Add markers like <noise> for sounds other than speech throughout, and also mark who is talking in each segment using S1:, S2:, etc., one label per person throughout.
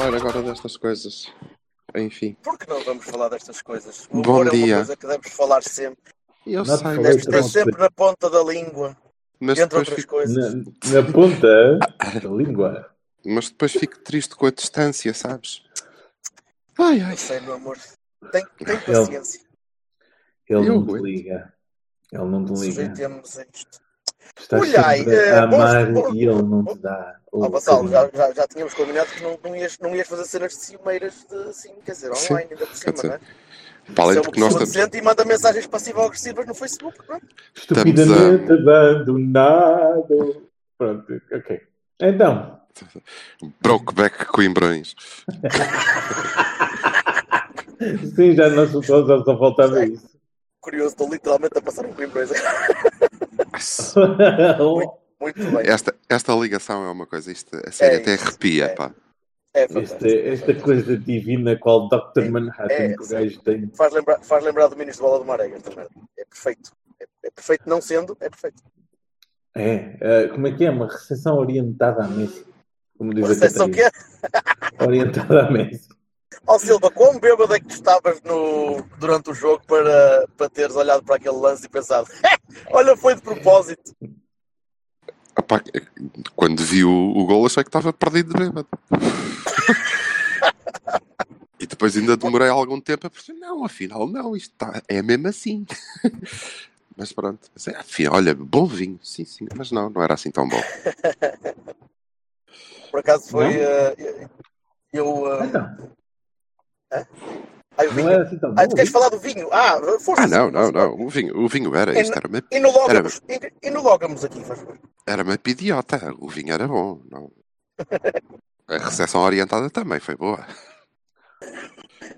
S1: Falar agora destas coisas. Enfim.
S2: Por que não vamos falar destas coisas? O
S1: Bom
S2: humor é
S1: dia.
S2: uma coisa que devemos falar sempre.
S1: Eu
S3: Não te
S1: sei,
S3: falei
S1: mas
S2: Devemos ter sempre na ponta da língua.
S1: mas
S2: entre
S1: depois
S2: outras
S1: fico,
S2: coisas.
S3: Na, na ponta da língua.
S1: mas depois fico triste com a distância, sabes? Ai, ai.
S2: Eu sei, meu amor. Tem, tem paciência.
S3: Ele
S1: Eu
S3: não te
S1: aguento.
S3: liga. Ele não te liga.
S2: Sujeitemos a isto.
S3: Estás
S2: Olha
S3: sempre
S2: eh,
S3: a amar
S2: bons- bons-
S3: e ele não te dá.
S2: Ó,
S3: o
S2: Vassalo,
S3: carinho.
S2: já, já, já tínhamos combinado que não, não, ias, não ias fazer cenas de ciumeiras de, assim, quer dizer,
S1: Sim,
S2: online, ainda por cima,
S1: quer dizer,
S2: não é?
S1: Para além
S2: Se é
S1: de
S2: uma
S1: que nós estamos.
S2: e manda mensagens passivo-agressivas no Facebook, pronto.
S3: Estupidamente abandonado. Pronto, ok. Então,
S1: Brokeback Coimbrões. <laughs>
S3: sim, já não só, só, só faltava isso.
S2: Curioso, estou literalmente a passar um Coimbrões. <laughs> Muito bem.
S1: Esta, esta ligação é uma coisa, isto a sério
S2: É
S1: até
S2: isso,
S1: arrepia,
S2: é.
S1: pá.
S2: É
S3: esta,
S2: fantástico.
S3: esta coisa divina qual Dr. Manhattan
S2: É,
S3: que o gajo tem.
S2: Faz lembrar, faz lembrar do Minis de Bola do Marega, esta merda. É perfeito. É, é perfeito não sendo, é perfeito.
S3: É, eh, como é que é? Uma recepção orientada à mesa. Como diz
S2: Uma
S3: a
S2: recepção que é?
S3: Orientada à mesa.
S2: Ó Silva, quão bêbado é que tu estavas no, durante o jogo para, para teres olhado para aquele lance e pensado olha, foi de propósito.
S1: Ah, pá, quando vi o, o gol achei que estava perdido de bêbado. e depois ainda demorei algum tempo a perceber, não, afinal não, isto está, é mesmo assim. mas pronto, Pensei, afinal, olha, bom vinho, sim, sim, mas não, não era assim tão bom.
S2: Por acaso foi. Eh, eu. eh, Ai, o
S3: não
S2: vinho.
S3: era assim tão
S2: Ah, tu queres falar do vinho? Ah, força.
S1: Ah, não, não, não, o vinho, o vinho era
S2: É
S1: isto, era uma,
S2: Inologamos, inologamos aqui, faz favor.
S1: era uma pidiota, o vinho era bom, não. A recepção orientada também foi boa. <laughs>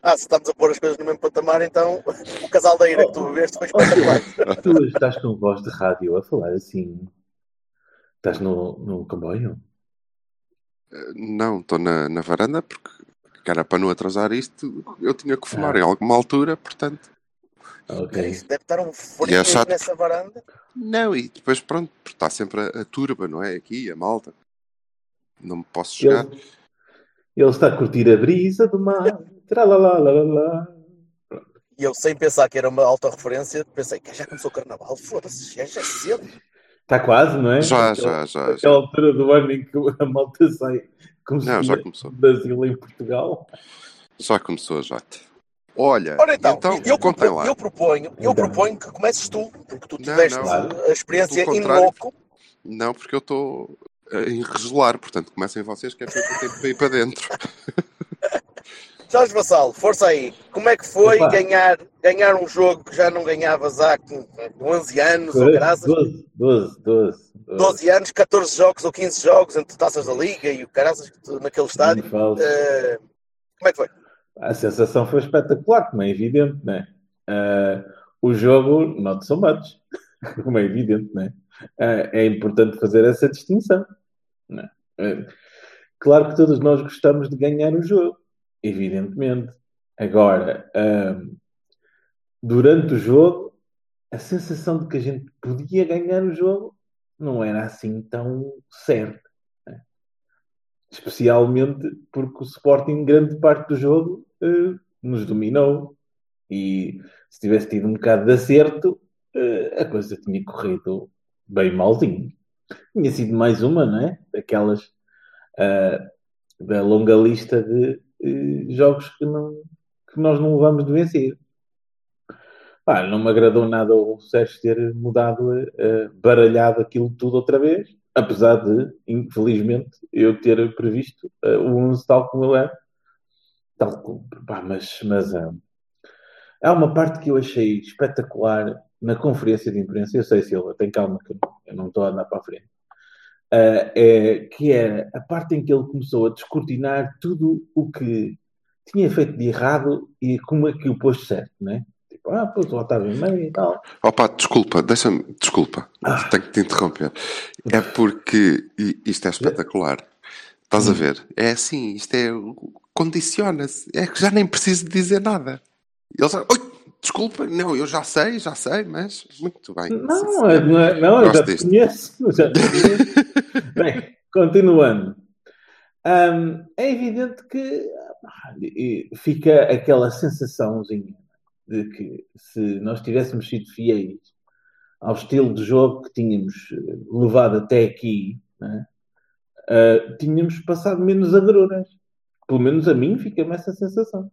S2: Ah, se estamos a pôr as coisas no mesmo patamar, então o casal da ira que tu bebeste foi espetacular. <laughs>
S3: Tu estás com voz de rádio a falar assim. Estás no, no comboio?
S1: Não, estou na, na varanda porque que era para não atrasar isto, eu tinha que fumar em alguma altura, portanto.
S3: Ok.
S2: Isso deve estar um frio
S1: é
S2: nessa varanda.
S1: Não, e depois pronto, porque está sempre a, a turba, não é? Aqui, a malta. Não me posso
S3: Ele,
S1: chegar.
S3: ele está a curtir a brisa do mar. Tralalalala.
S2: E eu, sem pensar que era uma autorreferência, pensei que já começou o carnaval. Foda-se, já já é cedo.
S3: Está quase, não é?
S1: Já, já, já.
S3: Aquela altura do ano em que a malta sai como
S1: Não, já começou.
S3: Brasil em Portugal.
S1: Já começou, já. Olha,
S2: Ora então,
S1: então,
S2: eu,
S1: contem
S2: proponho,
S1: lá.
S2: eu, proponho, eu
S3: Então.
S2: proponho que comeces tu, porque tu
S1: Não,
S2: tiveste
S1: não.
S3: Claro.
S2: a experiência in loco.
S1: Não, porque eu estou a enregelar, portanto, comecem vocês que é para eu ter tempo para ir para dentro. <laughs>
S2: Jorge Vassalo, força aí. Como é que foi
S3: Opa.
S2: ganhar, ganhar um jogo que já não ganhavas há com 11 anos ou graças?
S3: 12, 12, 12.
S2: 12 anos, 14 jogos ou 15 jogos entre taças da Liga e o caraças naquele estádio. Eh, como é que foi?
S3: A sensação foi espetacular, como é evidente, né? Ah, o jogo, not so much, como é evidente, né? Ah, é importante fazer essa distinção. né? Ah, claro que todos nós gostamos de ganhar o jogo, evidentemente. Agora, ah, durante o jogo, a sensação de que a gente podia ganhar o jogo não era assim tão certa. né? Especialmente porque o Sporting, grande parte do jogo, eh, nos dominou. E se tivesse tido um bocado de acerto, eh, a coisa tinha corrido bem malzinho. Tinha sido mais uma, não é? Daquelas ah, da longa lista de jogos que, não, que nós não levamos de vencer. Não me agradou nada o Sérgio ter mudado, eh, baralhado aquilo tudo outra vez, apesar de, infelizmente, eu ter previsto eh, o 11 tal como ele é. Tal como, pá, mas mas ah, há uma parte que eu achei espetacular na conferência de imprensa, eu sei, Silva, tem calma que eu não estou a andar para a frente, uh, é, que era a parte em que ele começou a descortinar tudo o que tinha feito de errado e como é que o pôs certo, né? Tipo, ah, pôs o Otávio em meio e tal.
S1: Opa, desculpa, deixa-me, desculpa,
S3: Ah.
S1: tenho que te interromper. É porque isto é espetacular. Estás a ver? É assim, isto é. Condiciona-se. É que já nem preciso dizer nada. Ele já. Oi, desculpa, não, eu já sei, já sei, mas muito bem.
S3: Não, é- não, é- não eu já te conheço. Já te conheço. Bem, continuando. Hum, é evidente que ah, fica aquela sensaçãozinha de que se nós tivéssemos sido fiéis ao estilo de jogo que tínhamos eh, levado até aqui, ah, tínhamos passado menos agruras. Pelo menos a mim fica-me essa sensação.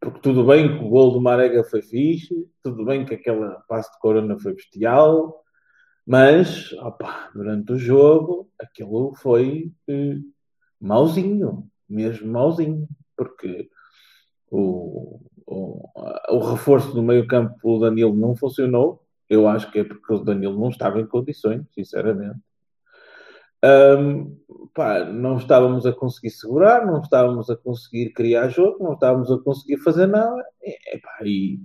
S3: Porque tudo bem que o gol do Marega foi fixe, tudo bem que aquela passe de Corona foi bestial, mas opa, durante o jogo aquilo foi eh, mauzinho, mesmo mauzinho, porque o, o, o reforço do meio campo o Danilo não funcionou. Eu acho que é porque o Danilo não estava em condições, sinceramente. Ahm, pá, não estávamos a conseguir segurar, não estávamos a conseguir criar jogo, não estávamos a conseguir fazer nada. E, epá, e,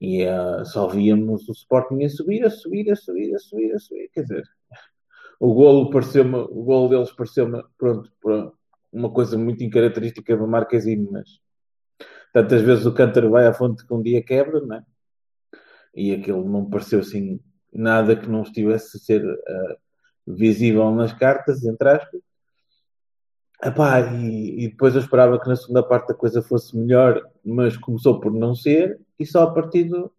S3: e ah, só víamos o Sporting a subir, a subir, a subir, a subir, a subir. Quer dizer, o golo pareceu-me, o golo deles pareceu-me, pronto, pronto, uma coisa muito incaracterística do Marquezine, mas tantas vezes o cântaro vai à fonte que um dia quebra, não é? E aquilo não pareceu assim nada que não estivesse a ser ah, visível nas cartas, entre aspas. Epá, e, e depois eu esperava que na segunda parte a coisa fosse melhor, mas começou por não ser, e só a partir do-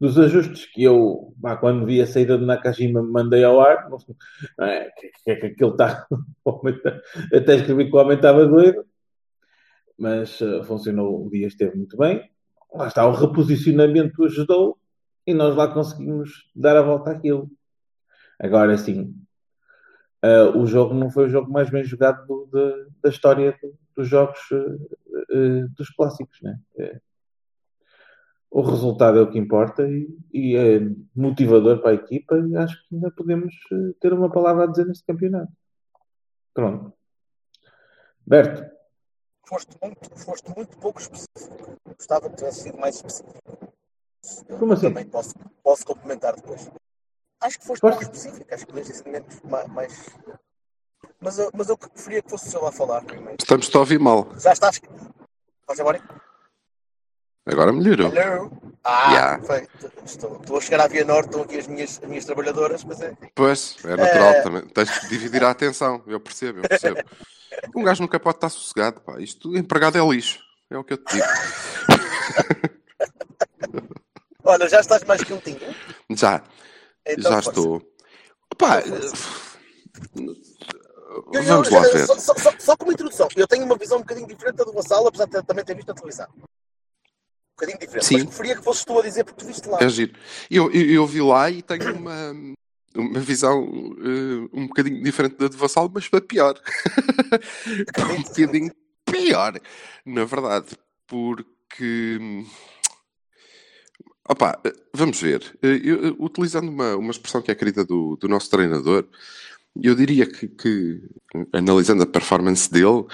S3: dos ajustes que eu, pá, quando vi a saída de Nakajima, me mandei ao ar, não é, que, é que aquilo está. <laughs> o tá- Até escrevi que o homem estava doido, mas eh, funcionou, o dia esteve muito bem. Lá está, o reposicionamento ajudou e nós lá conseguimos dar a volta àquilo. Agora sim, Uh, o jogo não foi o jogo mais bem jogado do- da- da história do- dos jogos uh, dos clássicos, né? É. O resultado é o que importa e, e é motivador para a equipa e acho que ainda podemos ter uma palavra a dizer neste campeonato. Pronto. Berto,
S4: Foste muito, foste muito pouco específico. Gostava que tivesse sido mais específico.
S3: como assim?
S4: Também posso, posso complementar depois. Acho que foste pouco específico. Acho que dizer menos, ma- mais. Mas eu, mas eu preferia que fosse o seu a falar primeiro.
S1: Estamos-te a ouvir mal.
S4: Já estás. Estás agora?
S1: Agora melhorou.
S4: Hello? Ah,
S1: Yeah.
S4: foi. Estou, estou a chegar à Via Norte, estão aqui as minhas, as minhas trabalhadoras, mas é.
S1: Pois, é natural
S4: É.
S1: também. Tens de dividir a atenção. Eu percebo, eu percebo. <laughs> Um gajo nunca pode estar sossegado, pá. Isto, empregado é lixo. É o que eu te digo. <laughs>
S4: Olha, já estás mais quentinho?
S1: Já,
S4: Então,
S1: já
S4: força.
S1: estou. Pá,
S4: Eu- eu-
S1: vamos lá
S4: eu-
S1: ver.
S4: Só, só- só- como introdução, eu tenho uma visão um bocadinho diferente da do Vassal, apesar de também ter visto na televisão. Um bocadinho diferente.
S1: Sim.
S4: Mas preferia que fosses tu a dizer porque tu viste lá.
S1: É giro. Eu, eu, eu vi lá e tenho uma, uma visão eh, um bocadinho diferente da de Vassal, mas para pior. <laughs> um bocadinho pior, na verdade. Porque. Opa, eh, vamos ver. Eh, eu, eh, utilizando uma, uma expressão que é querida do, do nosso treinador, eu diria que, que, analisando a performance dele,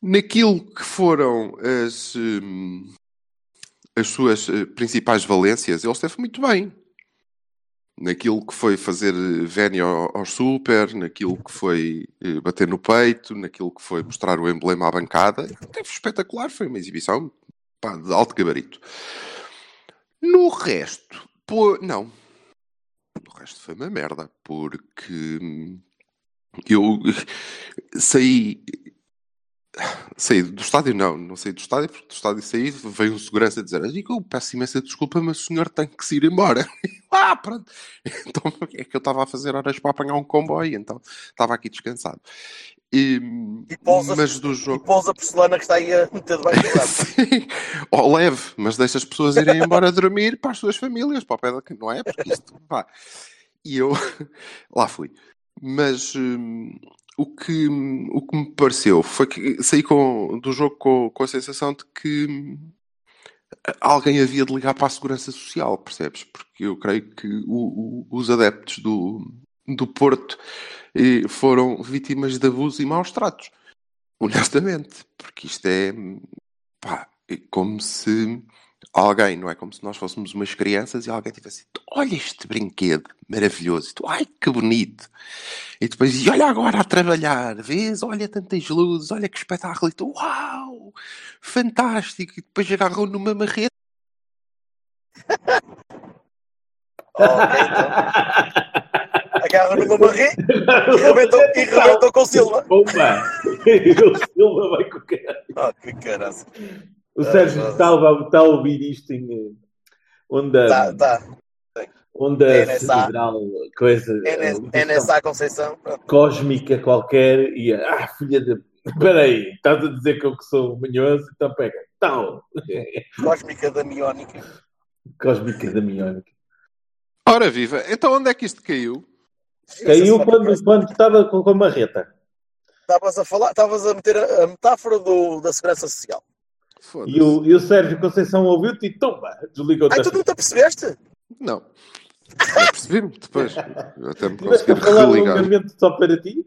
S1: naquilo que foram as, as suas principais valências, ele esteve muito bem. Naquilo que foi fazer vénia ao, super, naquilo que foi bater no peito, naquilo que foi mostrar o emblema à bancada, esteve espetacular. Foi uma exibição pá, de alto gabarito. No resto, pô, não. O resto foi uma merda, porque eu saí. Saí do estádio, não, não saí do estádio, porque do estádio saí, veio um segurança dizer: Eu peço imensa desculpa, mas o senhor tem que se ir embora. <laughs> ah, pronto. Então é que eu estava a fazer horas para apanhar um comboio, então estava aqui descansado. E,
S4: E pousa,
S1: mas do
S4: e
S1: jogo.
S4: pousa a porcelana que está aí a meter debaixo do. <laughs>
S1: Sim, ao leve, mas deixa as pessoas irem embora <laughs> dormir para as suas famílias, para o pé da... não é? Porque isto, pá. E eu <laughs> lá fui. Mas hum, o, que, o que me pareceu foi que saí com, do jogo com, com a sensação de que hum, alguém havia de ligar para a Segurança Social, percebes? Porque eu creio que o- o- os adeptos do, do Porto eh, foram vítimas de abuso e maus tratos. Honestamente. Porque isto é, pá, é como se alguém, não é? Como se nós fôssemos umas crianças e alguém tivesse dito, olha este brinquedo maravilhoso. E tu, ai, que bonito. E depois, e olha agora a trabalhar, vês? Olha tantas luzes, olha que espetáculo. E tu, uau, fantástico. E depois agarram numa marreta. <laughs>
S4: Então. Agarra numa barriga e rebentou, e rebentou com o Silva.
S3: Opa! <laughs> o Silva vai com o caralho.
S4: Oh, que caraça.
S3: O Sérgio está, a- está a ouvir isto em eh, onda,
S4: Tá, tá.
S3: onda
S4: NSA.
S3: cerebral, coisa,
S4: NS, NSA Conceição.
S3: Cósmica qualquer e ah, filha de. Espera aí, estás a dizer que eu que sou manhoso, então pega. Tal!
S4: Cósmica da Miónica.
S3: Cósmica da miónica.
S1: Ora viva, então onde é que isto caiu?
S3: Caiu quando, quando estava com, com a marreta.
S4: Estavas a falar, estavas a meter a, a metáfora do, da Segurança Social.
S3: E o, e o Sérgio Conceição ouviu-te e tumba, desligou-te.
S4: Ai, tu não te apercebeste?
S1: Não. Eu percebi-me depois. Eu até me
S3: falar
S1: religar.
S3: longamente só para ti?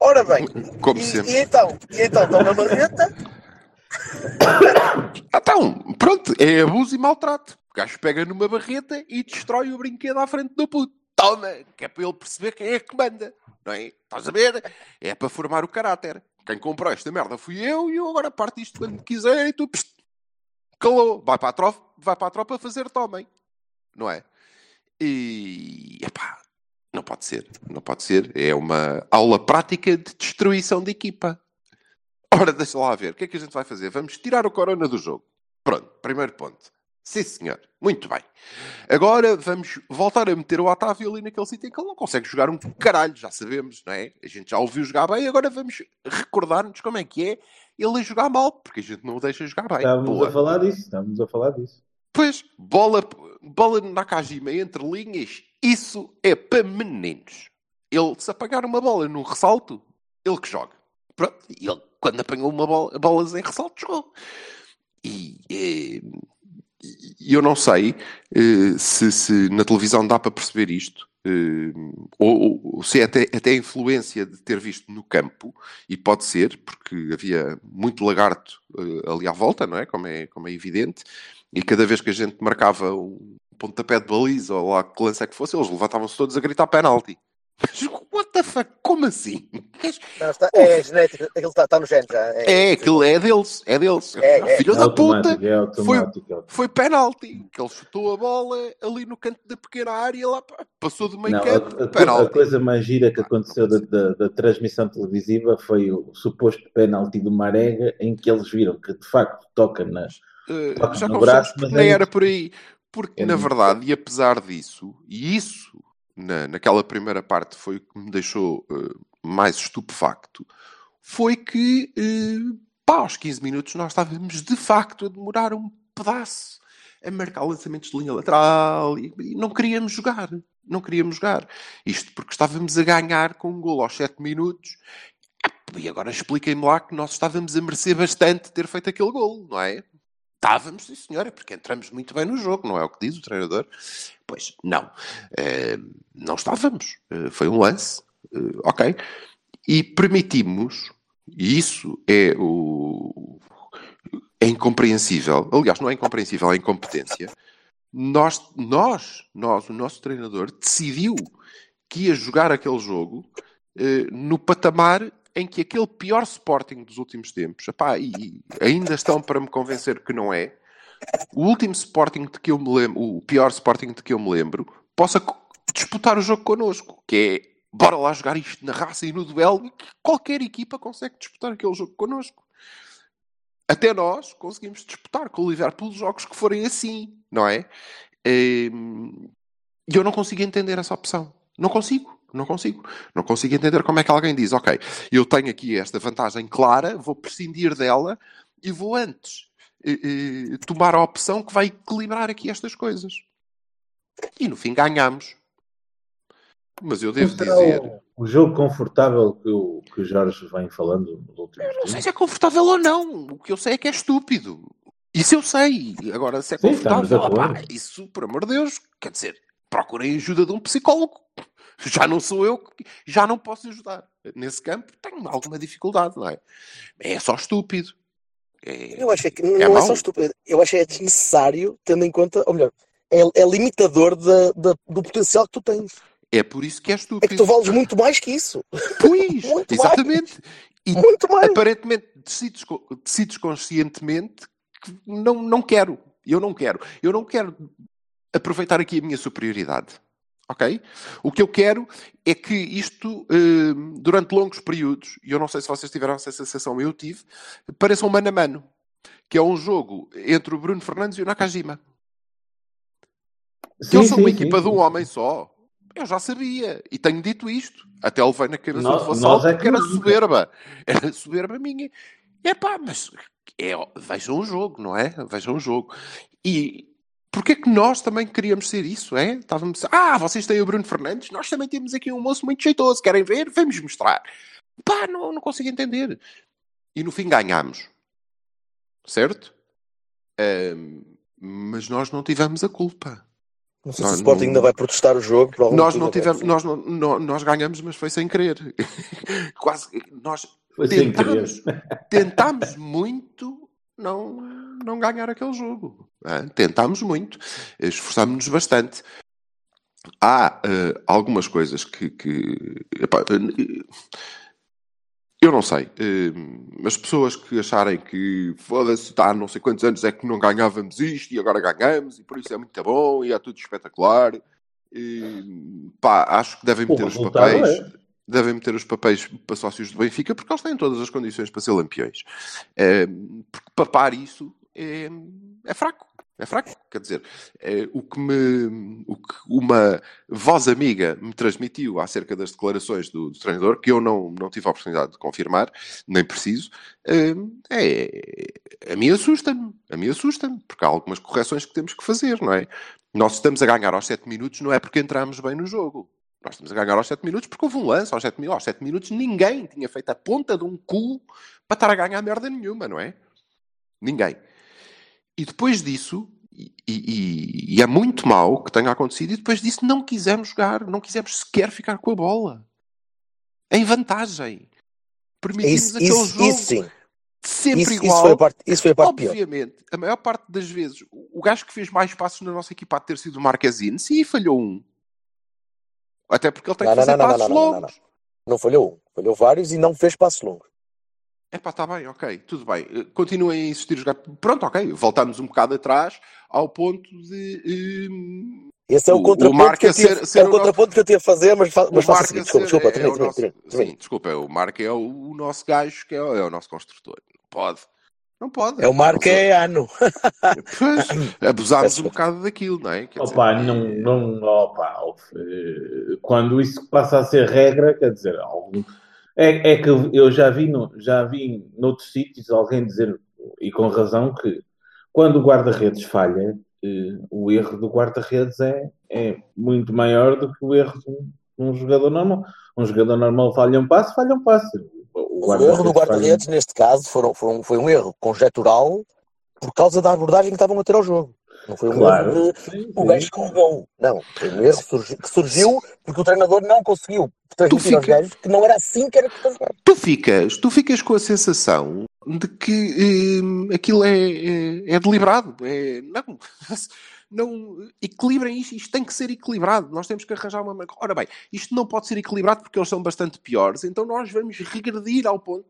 S4: Ora bem,
S1: Como
S4: e,
S1: sempre.
S4: e então? E então, estão na marreta?
S1: Então, pronto, é abuso e maltrato. O gajo pega numa barreta e destrói o brinquedo à frente do puto. Toma, que é para ele perceber quem é que manda. Não é? Estás a ver? É para formar o caráter. Quem comprou esta merda fui eu e eu agora parto isto quando quiser e tu calou. Vai para a tropa, vai para a tropa fazer tomem. Não é? E epá, não pode ser. Não pode ser. É uma aula prática de destruição de equipa. Ora, deixa lá ver. O que é que a gente vai fazer? Vamos tirar o Corona do jogo. Pronto, primeiro ponto. Sim, senhor. Muito bem. Agora vamos voltar a meter o Otávio ali naquele sítio em que ele não consegue jogar um caralho, já sabemos, não é? A gente já ouviu jogar bem, agora vamos recordar-nos como é que é ele a jogar mal, porque a gente não o deixa jogar bem.
S3: Estávamos
S1: Boa.
S3: a falar disso, estávamos a falar disso.
S1: Pois, bola, bola na Nakajima entre linhas, isso é para meninos. Ele, se apanhar uma bola num ressalto, ele que joga. Pronto, e ele, quando apanhou uma bola, bolas em ressalto, jogou. E, eh, e eu não sei eh, se, se na televisão dá para perceber isto, eh, ou, ou se é até, até a influência de ter visto no campo, e pode ser, porque havia muito lagarto eh, ali à volta, não é? Como, é? como é evidente, e cada vez que a gente marcava um pontapé de baliza, ou lá que lance é que fosse, eles levantavam-se todos a gritar penalti. <laughs> Mas, the fuck? Como assim?
S4: Não, está, é genético, aquilo está, está no género já.
S1: É, aquilo é deles, é deles.
S4: É, é.
S1: Filho
S3: É
S1: da puta!
S3: é automático. é
S1: Foi penalti, que ele chutou a bola ali no canto da pequena área, lá passou do meio
S3: Não, a,
S1: campo,
S3: a- a
S1: penalti.
S3: coisa mais gira que aconteceu da, da- da transmissão televisiva foi o suposto penalti do Marega, em que eles viram que de facto toca nas.
S1: Uh,
S3: toca
S1: já
S3: no
S1: confessamos
S3: braço,
S1: nem
S3: é
S1: era por aí. Porque,
S3: É
S1: na verdade, e apesar disso, e isso na, naquela primeira parte foi o que me deixou uh, mais estupefacto, foi que, uh, pá, aos 15 minutos nós estávamos de facto a demorar um pedaço a marcar lançamentos de linha lateral e, e não queríamos jogar. Não queríamos jogar. Isto porque estávamos a ganhar com um gol aos 7 minutos e agora expliquem-me lá que nós estávamos a merecer bastante ter feito aquele gol, não é? Estávamos, sim senhora, porque entramos muito bem no jogo, não é o que diz o treinador? Pois, não. Eh, não estávamos. Eh, foi um lance. eh, ok. E permitimos, e isso é o... É incompreensível. Aliás, não é incompreensível, é incompetência. Nós, nós, nós, o nosso treinador, decidiu que ia jogar aquele jogo no patamar em que aquele pior Sporting dos últimos tempos, epá, e ainda estão para me convencer que não é, o último Sporting de que eu me lembro, o pior Sporting de que eu me lembro, possa disputar o jogo connosco, que é bora lá jogar isto na raça e no duelo, e que qualquer equipa consegue disputar aquele jogo connosco. Até nós conseguimos disputar com o Liverpool jogos que forem assim, não é? Ehm, E eu não consigo entender essa opção. Não consigo. Não consigo. Não consigo entender como é que alguém diz, ok, eu tenho aqui esta vantagem clara, vou prescindir dela e vou antes eh, tomar a opção que vai equilibrar aqui estas coisas. E no fim ganhamos. Mas eu devo
S3: Será
S1: dizer,
S3: o, o jogo confortável que o, que o Jorge vem falando nos últimos
S1: não sei se é confortável ou não. O que eu sei é que é estúpido. Isso eu sei. Agora, se é
S3: Sim,
S1: confortável, opá, isso, por amor de Deus, quer dizer, procurem ajuda de um psicólogo. Já não sou eu, já não posso ajudar. Nesse campo tenho alguma dificuldade, não é? É só estúpido. É,
S4: Eu acho que não
S1: É
S4: é,
S1: mau?
S4: só estúpido. Eu acho que é desnecessário, tendo em conta, ou melhor, é, é limitador da- da- do potencial que tu tens.
S1: é por isso que é
S4: É que
S1: estúpido.
S4: tu vales muito mais que isso.
S1: Pois, <laughs>
S4: Muito
S1: exatamente. E
S4: Muito mais.
S1: aparentemente decides, decides conscientemente que não, não quero. Eu não quero. Eu não quero aproveitar aqui a minha superioridade. Ok? O que eu quero é que isto, eh, durante longos períodos, e eu não sei se vocês tiveram essa sensação, eu tive, pareça um mano a mano. Que é um jogo entre o Bruno Fernandes e o Nakajima. Que eles são uma equipa de um homem só. Eu já sabia. E tenho dito isto. Até levei na cabeça
S3: Nós-
S1: do Vassal
S3: é que
S1: era soberba. Era soberba minha. É pá, mas é, vejam o jogo, não é? Vejam o jogo. E porquê que nós também queríamos ser isso, é? Estávamos... Ah, vocês têm o Bruno Fernandes? Nós também temos aqui um moço muito jeitoso. Querem ver? Vamos mostrar. Pá, não, não consigo entender. E no fim ganhámos. Certo? Ahm, mas nós não tivemos a culpa.
S4: Não sei
S1: Nós
S4: se o Sporting
S1: não-
S4: ainda vai protestar o jogo.
S1: Nós não tivemos, nós, não, nó- nós ganhamos, mas foi sem querer. <laughs> Quase, nós
S3: Foi sem querer.
S1: tentámos, tentámos muito não, não ganhar aquele jogo. hã? Tentámos muito, esforçámos-nos bastante. Há eh, algumas coisas que. que epá, eh, eu não sei. eh, as pessoas que acharem que foda-se, está há não sei quantos anos é que não ganhávamos isto e agora ganhamos e por isso é muito bom e é tudo espetacular. Eh, pá, acho que devem meter os papéis.
S3: é.
S1: Devem meter os papéis para sócios do Benfica porque eles têm todas as condições para ser lampiões. Eh, porque papar isso é, é fraco. É fraco. Quer dizer, eh, o, que me, o que uma voz amiga me transmitiu acerca das declarações do, do treinador, que eu não, não tive a oportunidade de confirmar, nem preciso, eh, é, a mim assusta-me. A mim assusta-me, porque há algumas correções que temos que fazer, não é? Nós estamos a ganhar aos 7 minutos, não é porque entramos bem no jogo. Nós estamos a ganhar aos 7 minutos porque houve um lance aos 7 minutos. Aos 7 minutos ninguém tinha feito a ponta de um cu para estar a ganhar merda nenhuma, não é? Ninguém. E depois disso, e, e- e é muito mau que tenha acontecido, e depois disso não quisemos jogar, não quisemos sequer ficar com a bola. Em vantagem. Permitimos
S4: Isso,
S1: aquele
S4: isso,
S1: jogo
S4: isso sim.
S1: sempre
S4: Isso,
S1: igual.
S4: isso foi a parte, isso foi a parte pior.
S1: Obviamente, a maior parte das vezes, o gajo que fez mais passos na nossa equipa de ter sido o Marquezine, sim, falhou um. Até porque ele tem
S4: Não,
S1: que fazer
S4: não, não,
S1: passos
S4: não, não, não,
S1: longos.
S4: Não falhou um, falhou vários e não fez passos longos.
S1: É pá, está bem, ok, tudo bem. Eh, Continuem a insistir jogar. Pronto, ok, voltamos um bocado atrás ao ponto de. hum,
S4: Esse é o,
S1: O-
S4: contraponto que eu tinha,
S1: ser- ser
S4: é o
S1: o
S4: contraponto que eu tinha a fazer, mas, fa- mas
S1: o
S4: faça
S1: Marca
S4: assim. Desculpa, desculpa,
S1: é nosso-
S4: termina.
S1: Sim, desculpa, o Marca é o, o nosso gajo que é, o- é o nosso construtor. Pode. Não pode.
S4: É o Marco é ano.
S1: Pois, <laughs> abusámos um bocado daquilo, não é? Quer dizer,
S3: Opa, não, não, opa, eh, quando isso passa a ser regra, quer dizer, algum, é, é que eu já vi, no, já vi noutros sítios alguém dizer, e com razão, que quando o guarda-redes falha, eh, o erro do guarda-redes é, é muito maior do que o erro de um, de um jogador normal. Um jogador normal falha um passo, falha um passo. O,
S4: O erro do guarda-redes, neste caso, foram, foram, foi um erro conjectural por causa da abordagem que estavam a ter ao jogo. Não foi um
S3: Claro.
S4: erro de
S3: Sim,
S4: o gajo escorregou. Não, foi um erro que surgiu, que surgiu porque o treinador não conseguiu transmitir aos
S1: fica-
S4: gajos que não era assim que era que
S1: tu ficas, tu ficas com a sensação de que hum, aquilo é, é, é deliberado. É, não, não equilibrem isto, isto tem que ser equilibrado. Nós temos que arranjar uma. Ora bem, isto não pode ser equilibrado porque eles são bastante piores, então nós vamos regredir ao ponto.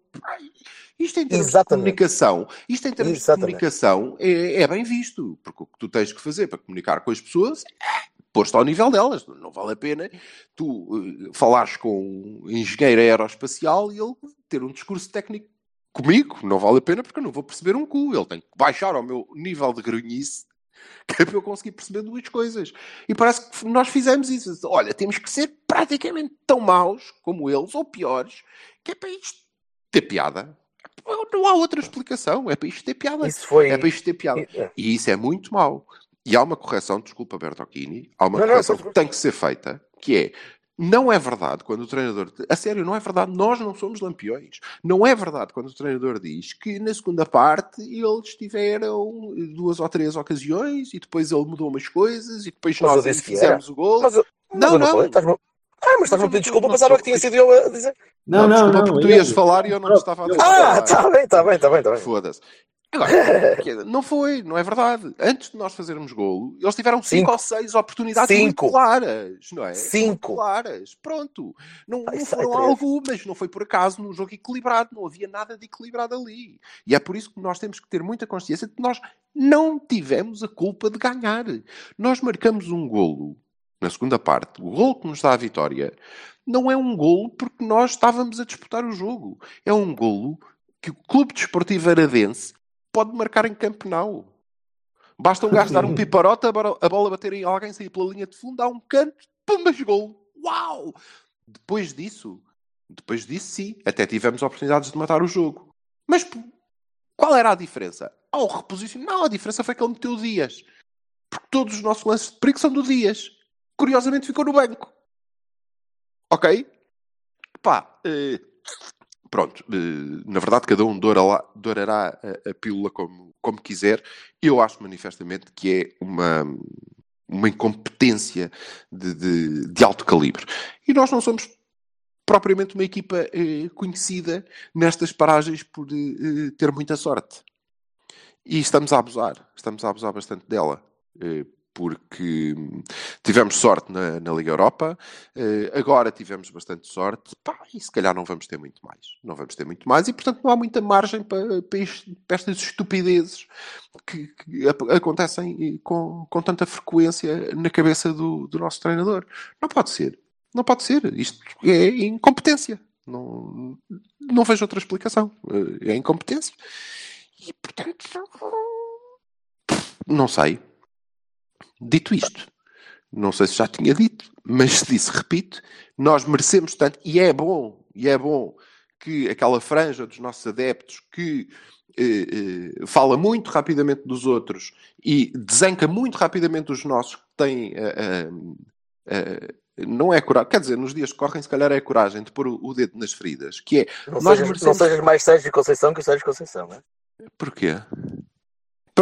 S1: Isto em termos
S4: Exatamente.
S1: de comunicação, isto em termos
S4: Exatamente.
S1: de comunicação é, é bem visto, porque o que tu tens que fazer para comunicar com as pessoas é pôr-te ao nível delas. Não vale a pena tu eh, falares com um engenheiro aeroespacial e ele ter um discurso técnico comigo. Não vale a pena porque eu não vou perceber um cu. Ele tem que baixar ao meu nível de grunhice <laughs> que é para eu conseguir perceber duas coisas. E parece que nós fizemos isso. Olha, temos que ser praticamente tão maus como eles, ou piores, que é para isto ter piada. Não há outra explicação. É para isto ter piada.
S4: Isso foi.
S1: É para isto ter piada. E isso é muito mau. E há uma correção, desculpa Bertocchini, há uma
S4: Não, não,
S1: correção
S4: força,
S1: que tem que ser feita, que é, Não é verdade quando o treinador. A sério, não é verdade. Nós não somos lampiões. Não é verdade quando o treinador diz que na segunda parte eles tiveram duas ou três ocasiões e depois ele mudou umas coisas e depois
S4: Mas
S1: nós fizemos o gol.
S4: Mas
S1: Não,
S4: não,
S1: não.
S4: Ah, mas estás-me a pedir desculpa, pensava que tinha sido eu a dizer.
S3: Não, não,
S1: desculpa,
S3: não.
S1: porque tu
S3: ele-
S1: ias falar e eu não estava a deixar
S4: Ah, está bem, está bem, está bem, está bem.
S1: Foda-se. Agora, <laughs> não foi, não é verdade. Antes de nós fazermos golo, eles tiveram cinco,
S4: Cinco.
S1: ou seis oportunidades
S4: Cinco.
S1: claras, não é?
S4: Cinco.
S1: Muito claras. Pronto. Não,
S4: Ai,
S1: não foram algumas, não foi por acaso num jogo equilibrado, não havia nada de equilibrado ali. E é por isso que nós temos que ter muita consciência de que nós não tivemos a culpa de ganhar. Nós marcamos um golo na segunda parte, o golo que nos dá a vitória, não é um golo porque nós estávamos a disputar o jogo. É um golo que o Clube Desportivo Aradense pode marcar em campeonato. Basta um gajo dar um piparote, a bola- bater em alguém, sair pela linha de fundo, dar um canto, pumbas, golo. Uau! Depois disso, depois disso sim, até tivemos oportunidades de matar o jogo. Mas qual era a diferença? Ao reposicionar, não, a diferença foi que ele meteu o Dias. Porque todos os nossos lances de perigo são do Dias. Curiosamente ficou no banco. Ok? Pá, eh, pronto. eh, na verdade, cada um dourará, dourará a, a pílula como, como quiser. Eu acho manifestamente que é uma, uma incompetência de, de, de alto calibre. E nós não somos propriamente uma equipa eh, conhecida nestas paragens por eh, ter muita sorte. E estamos a abusar. Estamos a abusar bastante dela. Porque tivemos sorte na, na Liga Europa, eh, agora tivemos bastante sorte, pá, e se calhar não vamos ter muito mais. Não vamos ter muito mais, e portanto não há muita margem para, para, isto- para estas estupidezes que, que acontecem eh, com, com tanta frequência na cabeça do, do nosso treinador. Não pode ser. Não pode ser. Isto é incompetência. Não, não vejo outra explicação. Eh, É incompetência. E portanto. Não sei. Dito isto, não sei se já tinha dito, mas se disse, repito, nós merecemos tanto, e é bom, e é bom que aquela franja dos nossos adeptos que eh, eh, fala muito rapidamente dos outros e desanca muito rapidamente os nossos que têm eh, eh, eh, não é coragem, quer dizer, nos dias que correm, se calhar é a coragem de pôr o, o dedo nas feridas, que é
S4: Não
S1: nós
S4: sejas,
S1: merecemos.
S4: não sejas mais Sérgio Conceição que o Sérgio Conceição, não é?
S1: Porquê?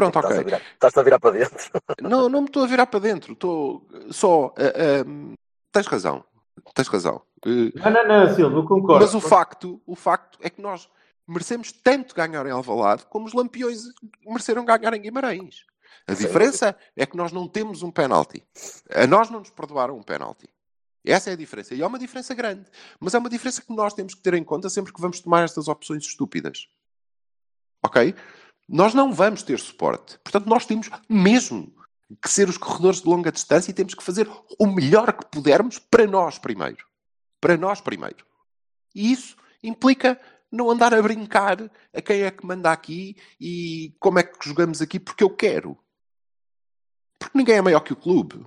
S1: Pronto,
S4: Estás a
S1: ok.
S4: virar- Estás-te a virar para dentro. <laughs>
S1: Não, não me estou a virar para dentro. Estou só. ah, ah, tens razão. Tens razão. Eh,
S3: Não, não, não, Silva, eu concordo.
S1: mas o facto, o facto é que nós merecemos tanto ganhar em Alvalade como os Lampiões mereceram ganhar em Guimarães. A diferença é que nós não temos um penalti. A nós não nos perdoaram um penalti. Essa é a diferença. E é uma diferença grande. Mas é uma diferença que nós temos que ter em conta sempre que vamos tomar estas opções estúpidas. Ok? Nós não vamos ter suporte. Portanto, nós temos mesmo que ser os corredores de longa distância e temos que fazer o melhor que pudermos para nós primeiro. Para nós primeiro. E isso implica não andar a brincar a quem é que manda aqui e como é que jogamos aqui porque eu quero. Porque ninguém é maior que o clube.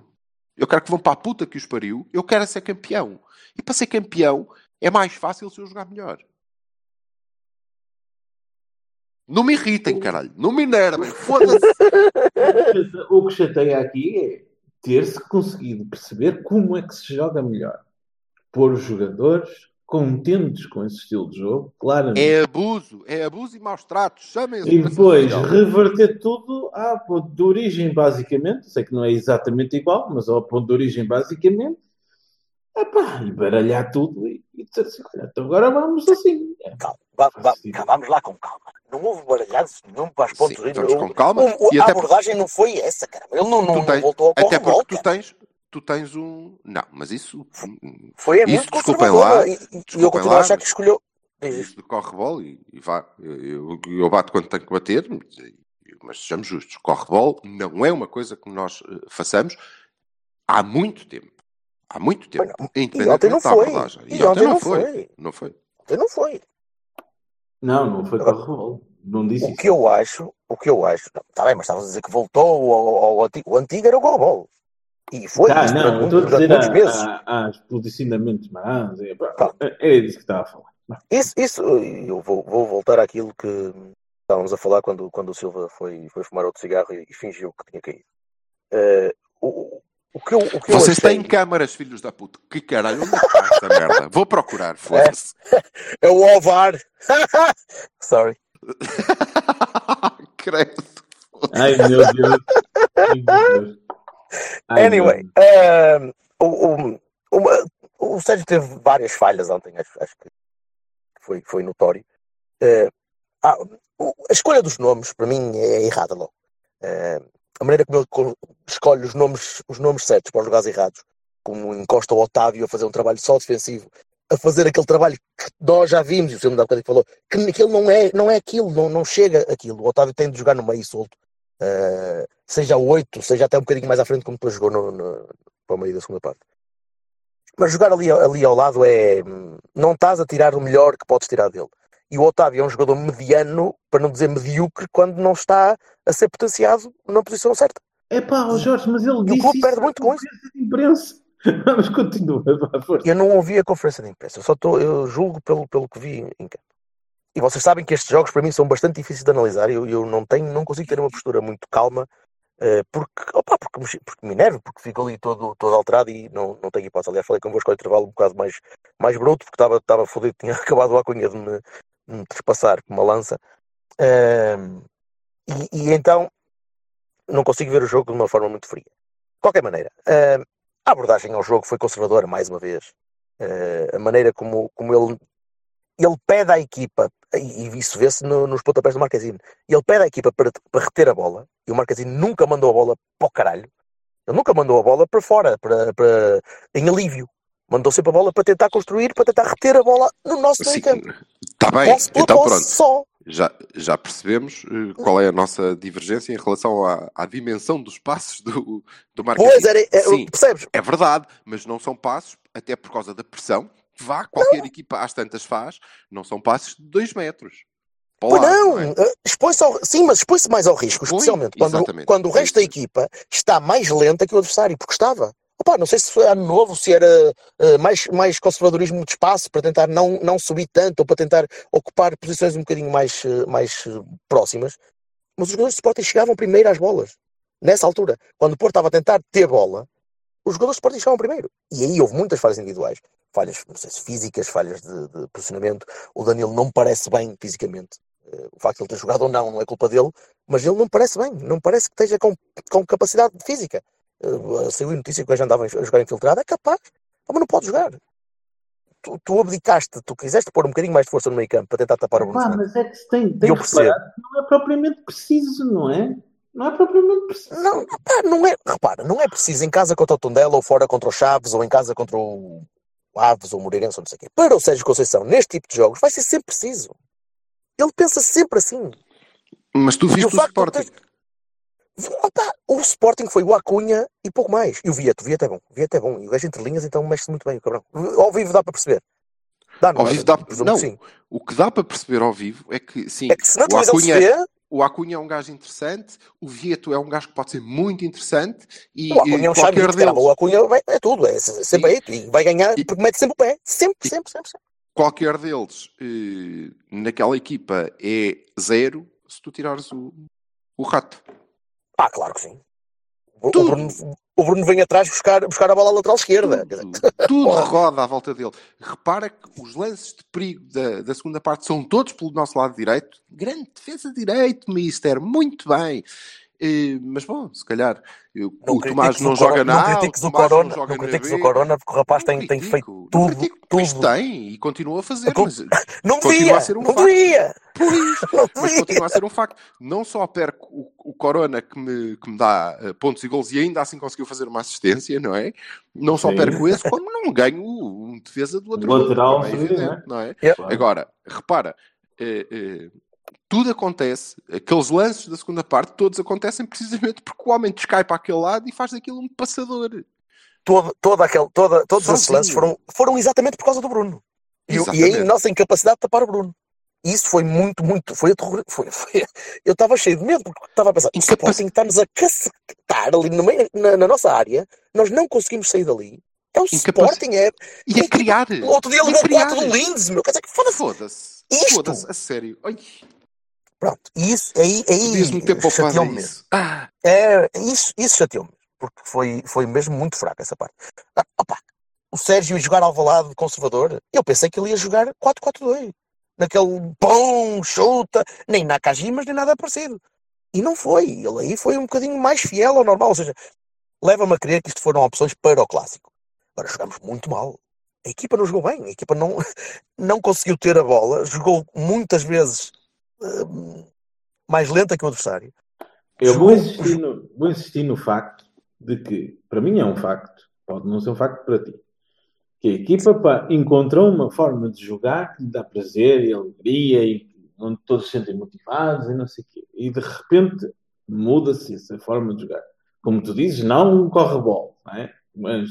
S1: Eu quero que vão para a puta que os pariu. Eu quero ser campeão. E para ser campeão é mais fácil se eu jogar melhor. Não me irritem, caralho. Não me enervem. Foda-se. <laughs>
S3: O que chateia aqui é ter-se conseguido perceber como é que se joga melhor. Pôr os jogadores contentes com esse estilo de jogo, claramente.
S1: É abuso. É abuso e maus tratos. Chamem
S3: E depois reverter tudo à ponto de origem, basicamente. Sei que não é exatamente igual, mas ao ponto de origem, basicamente. Epá, e baralhar tudo e, e dizer assim: olha, então agora vamos assim.
S4: Calma, va- va- calma, vamos lá com calma. Não houve baralhado nenhum para as pontos
S1: Sim, vamos
S4: O-
S1: com calma.
S4: o-
S1: E
S4: a
S1: até
S4: abordagem não foi essa, cara. Ele não, não,
S1: Tu
S4: não
S1: tens-
S4: voltou ao
S1: Até porque tu tens, tu tens um. Não, mas isso.
S4: Foi é
S1: Isso,
S4: muito
S1: desculpem
S4: conservadora.
S1: lá,
S4: E, e eu continuo a
S1: lá,
S4: achar que escolheu.
S1: Isso de corre bola e, e vá. Eu, eu bato quando tenho que bater, mas, mas sejamos justos. Corre bola não é uma coisa que nós eh, façamos há muito tempo. Há muito tempo.
S4: E ontem não foi.
S1: abordagem.
S4: E ontem não foi.
S1: Não foi.
S4: Ontem não foi.
S3: Não, não foi corre Não disse
S4: O
S3: isso.
S4: que eu acho, o que eu acho, está bem, mas estavas a dizer que voltou ao, ao antigo. O antigo era o Gorbol. E foi isso
S3: não,
S4: durante,
S3: estou a dizer
S4: muitos meses.
S3: a, a, aos posicionamentos. É, pá,
S4: Tá.
S3: era disso que estava a falar.
S4: Isso, isso eu vou, vou voltar àquilo que estávamos a falar quando, quando o Silva foi, foi fumar outro cigarro e, e fingiu que tinha caído. Eh, o-
S2: O que eu, o que eu
S1: Vocês
S2: achei-
S1: têm câmaras, filhos da puta. Que caralho, onde é que está esta merda? Vou procurar, foda-se.
S2: É o Ovar. <laughs> Sorry. <laughs>
S1: Credo.
S3: Ai meu Deus. Ai, meu Deus. Ai,
S2: Anyway,
S3: meu
S2: ehm, o, o, o Sérgio teve várias falhas ontem, acho, acho que foi, foi notório. Eh, ah, o- a escolha dos nomes, para mim, é errada logo. Eh, a maneira como ele co- escolhe os nomes, os nomes certos para os lugares errados, como encosta o Otávio a fazer um trabalho só defensivo, a fazer aquele trabalho que nós já vimos, e o senhor me dá falou, que aquilo não é, não é aquilo, não, não chega aquilo. O Otávio tem de jogar no meio solto. Eh, seja o 8, seja até um bocadinho mais à frente, como depois jogou no, no, para o meio da segunda parte. Mas jogar ali, ali ao lado é. Não estás a tirar o melhor que podes tirar dele. E o Otávio é um jogador mediano, para não dizer medíocre, quando não está a ser potenciado na posição certa.
S3: É pá, ó Jorge, mas ele
S2: E o
S3: disse
S2: clube
S3: isso
S2: perde muito com isso.
S3: de imprensa. <laughs> Mas continua, força.
S2: Eu não ouvi a conferência de imprensa, eu só estou, eu julgo pelo, pelo que vi em campo. E vocês sabem que estes jogos para mim são bastante difíceis de analisar. Eu, eu não tenho, não consigo ter uma postura muito calma, eh, porque, opa, porque, me- porque me enervo, porque fico ali todo, todo alterado e não, não tenho hipótese. Aliás, falei convosco ao intervalo um bocado mais, mais bruto, porque estava, estava fodido, tinha <laughs> acabado a cunha de me, me trespassar com uma lança. E, e então não consigo ver o jogo de uma forma muito fria. De qualquer maneira, ehm, a abordagem ao jogo foi conservadora, mais uma vez. Eh, a maneira como, como ele, ele pede à equipa, e, e isso vê-se no- nos pontapés do Marquezine, ele pede à equipa para, para reter a bola, e o Marquezine nunca mandou a bola para o caralho. Ele nunca mandou a bola para fora, para, para, em alívio. Mandou sempre a bola para tentar construir, para tentar reter a bola no nosso meio campo.
S1: está bem.
S2: Posse
S1: Então
S2: posse
S1: pronto.
S2: só.
S1: Já, já percebemos eh, qual é a nossa divergência em relação à, à dimensão dos passos do, do Marquinhos.
S2: Pois, era, é,
S1: Sim,
S2: percebes?
S1: é verdade, mas não são passos, até por causa da pressão, que vá, qualquer equipa às tantas faz, não são passos de 2 metros.
S2: Pois
S1: lado,
S2: não,
S1: é?
S2: eh, expõe-se ao, sim, mas expõe-se mais ao risco, especialmente quando,
S1: exatamente.
S2: quando o resto da
S1: Isso.
S2: equipa está mais lenta que o adversário, porque estava. Opa, não sei se foi ano novo, se era eh, mais, mais conservadorismo de espaço para tentar não, não subir tanto ou para tentar ocupar posições um bocadinho mais, eh, mais eh, próximas, mas os jogadores de Sporting chegavam primeiro às bolas. Nessa altura, quando o Porto estava a tentar ter bola, os jogadores de Sporting chegavam primeiro. E aí houve muitas falhas individuais. Falhas, não sei se físicas, falhas de, de posicionamento. O Danilo não me parece bem fisicamente. Eh, O facto de ele ter jogado ou não não é culpa dele, mas ele não me parece bem. Não parece que esteja com, com capacidade física. Eh, Saiu a notícia que o gajo andava a jogar infiltrado. É capaz. Ah, Mas não pode jogar. Tu, tu abdicaste, tu quiseste pôr um bocadinho mais de força no meio campo para tentar tapar o Bruno
S3: Pá,
S2: Fernandes.
S3: mas é que se tem, tem
S2: Eu
S3: que reparar que não é propriamente preciso, não é? Não é propriamente preciso.
S2: Não, pá, não é, repara, não é preciso em casa contra o Tondela ou fora contra o Chaves ou em casa contra o Aves ou o Moreirense ou não sei o quê. Para o Sérgio Conceição, neste tipo de jogos, vai ser sempre preciso. Ele pensa sempre assim.
S1: Mas tu viste o,
S2: de
S1: Sporting.
S2: ter- Opa, o Sporting foi o Acunha e pouco mais. E o Vieto, o Vieto é bom. O Vieto é bom. E o gajo entre linhas, então mexe-se muito bem o cabrão. Ao vivo dá para perceber. Dá, não
S1: Ao
S2: dá?
S1: vivo dá-
S2: Presumo
S1: não.
S2: sim.
S1: O que dá para perceber ao vivo é que, sim,
S2: É que se na
S1: o Acunha,
S2: vê,
S1: o Acunha é um gajo interessante, o Vieto é um gajo que pode ser muito interessante e,
S2: o Acunha é um
S1: e qualquer
S2: caramba.
S1: deles,
S2: O Acunha vai- é tudo. É sempre aí. E vai ganhar
S1: E-
S2: porque mete sempre o pé. Sempre,
S1: E-
S2: sempre, sempre. sempre.
S1: qualquer deles eh, naquela equipa é zero se tu tirares o, o rato.
S2: Ah, claro que sim. O, o. Bruno, o Bruno vem atrás buscar, buscar a bola à lateral esquerda.
S1: Tudo, tudo roda à volta dele. Repara que os lances de perigo da, da segunda parte são todos pelo nosso lado direito. Grande defesa direito, Mister. Muito bem. Eh, mas bom, se calhar eu-
S2: Não
S1: o Tomás não
S2: o
S1: joga
S2: Corona-
S1: na
S2: não critiques o
S1: Tomás
S2: Corona,
S1: não joga
S2: não critiques o Corona, porque o rapaz
S1: Não
S2: tem, tem feito
S1: critico, não
S2: tudo,
S1: critico,
S2: tudo.
S1: tem e continua a fazer, mas <laughs>
S2: Não
S1: Continua
S2: devia,
S1: a ser um
S2: não
S1: facto.
S2: devia,
S1: Pois, <laughs>
S2: não
S1: mas
S2: devia.
S1: continua a ser um facto. Não só perco o, o Corona que me, que me dá eh, pontos e gols e ainda assim conseguiu fazer uma assistência, não é? Não só
S3: Sim.
S1: perco esse, como não ganho um defesa do outro
S3: Lateral,
S1: é evidente, não é? Agora, repara, eh, eh, tudo acontece, aqueles lances da segunda parte, todos acontecem precisamente porque o homem descai para aquele lado e faz daquilo um passador.
S2: Todo, todo aquele, toda, todos esses lances foram, foram exatamente por causa do Bruno. E, e a nossa incapacidade de tapar o Bruno. E isso foi muito, muito. Foi, foi, foi- <laughs> eu estava cheio de medo, porque estava a pensar: o Sporting está-nos a cacetar ali no meio, na, na nossa área, nós não conseguimos sair dali. É o
S1: Incapac-
S2: Sporting, é.
S1: E a criar.
S2: O outro dia levou
S1: criar.
S2: 4 do Lindes, meu. Quer dizer, foda-se.
S1: Foda-se.
S2: Isto?
S1: A sério. Ai,
S2: Pronto. E isso aí, aí chateou-me mesmo.
S1: isso. Ah,
S2: É, isso, isso chateou-me. porque foi, foi mesmo muito fraca essa parte. Ah, opa, o Sérgio ia jogar ao lado conservador, eu pensei que ele ia jogar 4-4-2. Naquele pão, chuta, nem Nakajimas, nem nada parecido. E não foi. Ele aí foi um bocadinho mais fiel ao normal. Ou seja, leva-me a crer que isto foram opções para o clássico. Agora jogamos muito mal. A equipa não jogou bem. A equipa não, <laughs> não conseguiu ter a bola. Jogou muitas vezes hum, mais lenta que o adversário.
S3: Eu vou insistir, no, vou insistir no facto de que, para mim é um facto, pode não ser um facto para ti, que a equipa pá, encontrou uma forma de jogar que lhe dá prazer e alegria e onde todos se sentem motivados e não sei o quê. E de repente muda-se essa forma de jogar. Como tu dizes, não corre bola, não é? mas